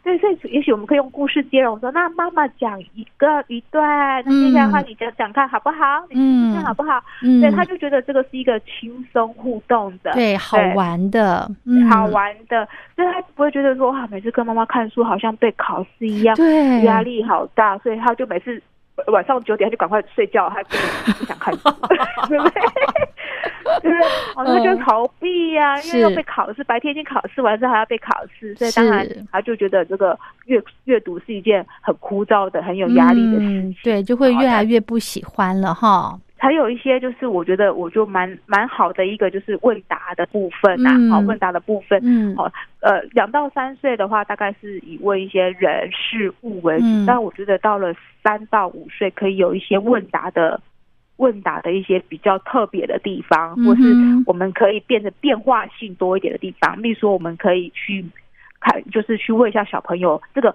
对，所以也许我们可以用故事接龙，说那妈妈讲一个一段，那接下来的话你讲讲看好不好？嗯好不好？嗯对，他就觉得这个是一个轻松互动的，对好玩的，嗯，好玩的，所以他不会觉得说哇，每次跟妈妈看书好像被考试一样，对压力好大，所以他就每次晚上九点他就赶快睡觉，他根本不想看书，*laughs* 对不对？对不对？哦，他就逃避呀、因为要被考试，白天已经考试完之后还要被考试，所以当然他就觉得这个阅阅读是一件很枯燥的、很有压力的事情。嗯对，就会越来越不喜欢了哈。还有一些就是我觉得我就蛮蛮好的一个就是问答的部分呐、嗯好、问答的部分，嗯好，呃，两到三岁的话，大概是以问一些人事物为主，嗯但我觉得到了三到五岁，可以有一些问答的问答的一些比较特别的地方，或是我们可以变得变化性多一点的地方。例如说，我们可以去看，就是去问一下小朋友这个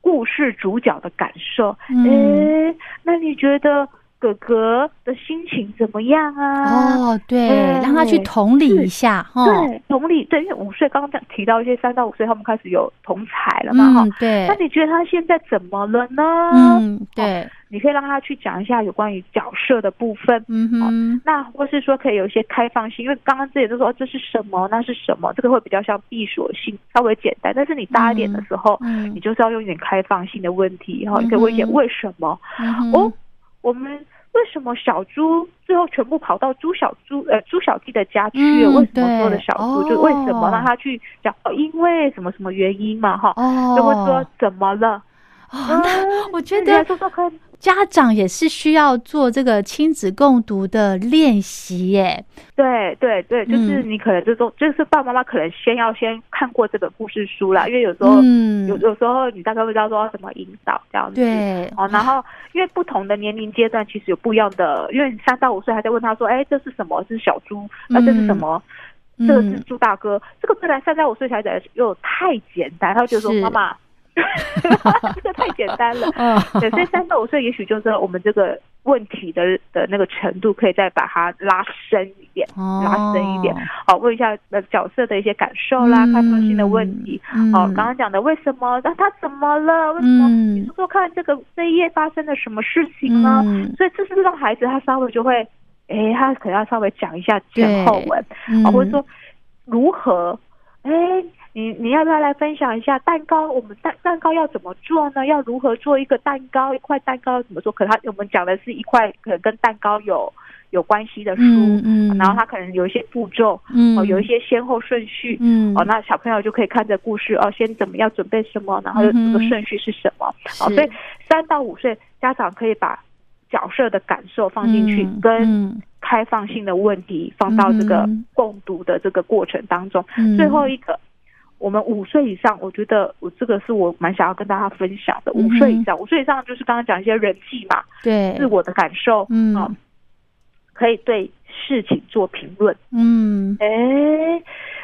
故事主角的感受。嗯诶，那你觉得哥哥的心情怎么样啊？哦，对，对让他去同理一下哈。对，同理，对，因为五岁刚刚讲提到一些三到五岁，他们开始有同才了嘛，哈、嗯，对那，你觉得他现在怎么了呢？嗯，对，你可以让他去讲一下有关于角色的部分。嗯哼，那或是说可以有一些开放性，因为刚刚自己都说、哦这是什么，那是什么，这个会比较像闭锁性，稍微简单。但是你大一点的时候，嗯你就是要用一点开放性的问题，哈、你可以问一些为什么？嗯哦，我们为什么小猪最后全部跑到猪小猪呃猪小弟的家去为什么所有的小猪、哦就为什么让他去讲？哦，因为什么什么原因嘛，哈、哦，就会说怎么了？哦，那我觉得说说看。家长也是需要做这个亲子共读的练习耶。对对对，就是嗯你可能这种，就是爸爸妈妈可能先要先看过这本故事书啦，因为有时候、嗯有有时候你大概会知道说要怎么引导这样子。对，哦，然后因为不同的年龄阶段其实有不一样的，因为你三到五岁还在问他说，哎，这是什么？这是小猪，那、这是什么？嗯这个是猪大哥，这个本来三到五岁小孩子又太简单，他就觉得说妈妈，*laughs* 这个太简单了。嗯，*laughs* 对，所以三到五岁也许就是我们这个问题的的那个程度，可以再把它拉深一点，哦拉深一点。好，问一下呃角色的一些感受啦，开放性的问题。嗯哦，刚刚讲的为什么？那他怎么了？为什么？嗯你说说看，这个这一页发生了什么事情呢？嗯所以这是让孩子他稍微就会，哎，他可能要稍微讲一下前后文，或者说如何？哎，你你要不要来分享一下蛋糕？我们蛋蛋糕要怎么做呢？要如何做一个蛋糕？一块蛋糕怎么做？可能他我们讲的是一块可能跟蛋糕有有关系的书，嗯嗯然后他可能有一些步骤，嗯哦，有一些先后顺序，嗯哦，那小朋友就可以看着故事哦，先怎么样准备什么，然后这个顺序是什么？哦，所以三到五岁家长可以把角色的感受放进去，嗯跟嗯开放性的问题放到这个共读的这个过程当中。嗯最后一个，我们五岁以上，我觉得我这个是我蛮想要跟大家分享的。五岁以上，五岁以上就是刚刚讲一些人际嘛，对，自我的感受，嗯哦，可以对事情做评论。嗯哎，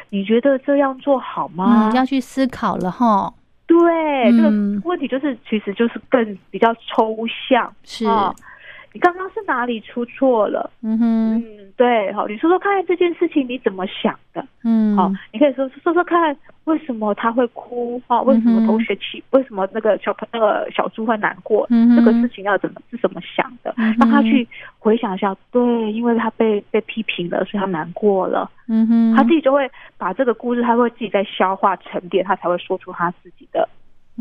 你觉得这样做好吗？嗯，要去思考了哈，对，这嗯个问题就是，其实就是更比较抽象是，啊。你刚刚是哪里出错了？嗯哼，嗯，对，好，你说说看这件事情你怎么想的？嗯，好，你可以说说说看为什么他会哭啊？为什么同学起？为什么那个小朋那个小猪会难过？这个事情要怎么是怎么想的？嗯让他去回想一下，对，因为他被被批评了，所以他难过了。嗯哼，他自己就会把这个故事，他会自己在消化沉淀，他才会说出他自己的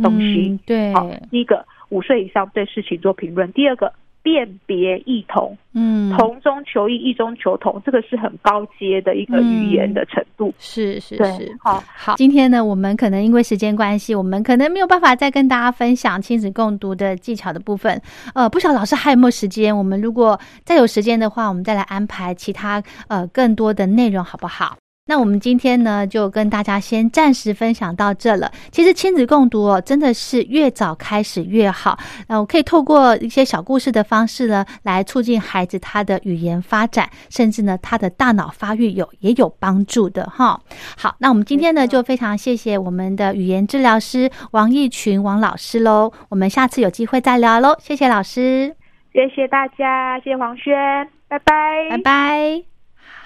东西。嗯对，好，第一个五岁以上对事情做评论，第二个辨别异同，嗯，同中求异，异中求同，这个是很高阶的一个语言的程度。是是是，，好，好，今天呢，我们可能因为时间关系，我们可能没有办法再跟大家分享亲子共读的技巧的部分。呃，不晓得老师还有没有时间？我们如果再有时间的话，我们再来安排其他呃更多的内容，好不好？那我们今天呢，就跟大家先暂时分享到这了。其实亲子共读哦，真的是越早开始越好。那我可以透过一些小故事的方式呢，来促进孩子他的语言发展，甚至呢他的大脑发育有也有帮助的哈。好，那我们今天呢，就非常谢谢我们的语言治疗师王义群王老师喽。我们下次有机会再聊喽，谢谢老师，谢谢大家，谢谢黄轩，拜拜，拜拜。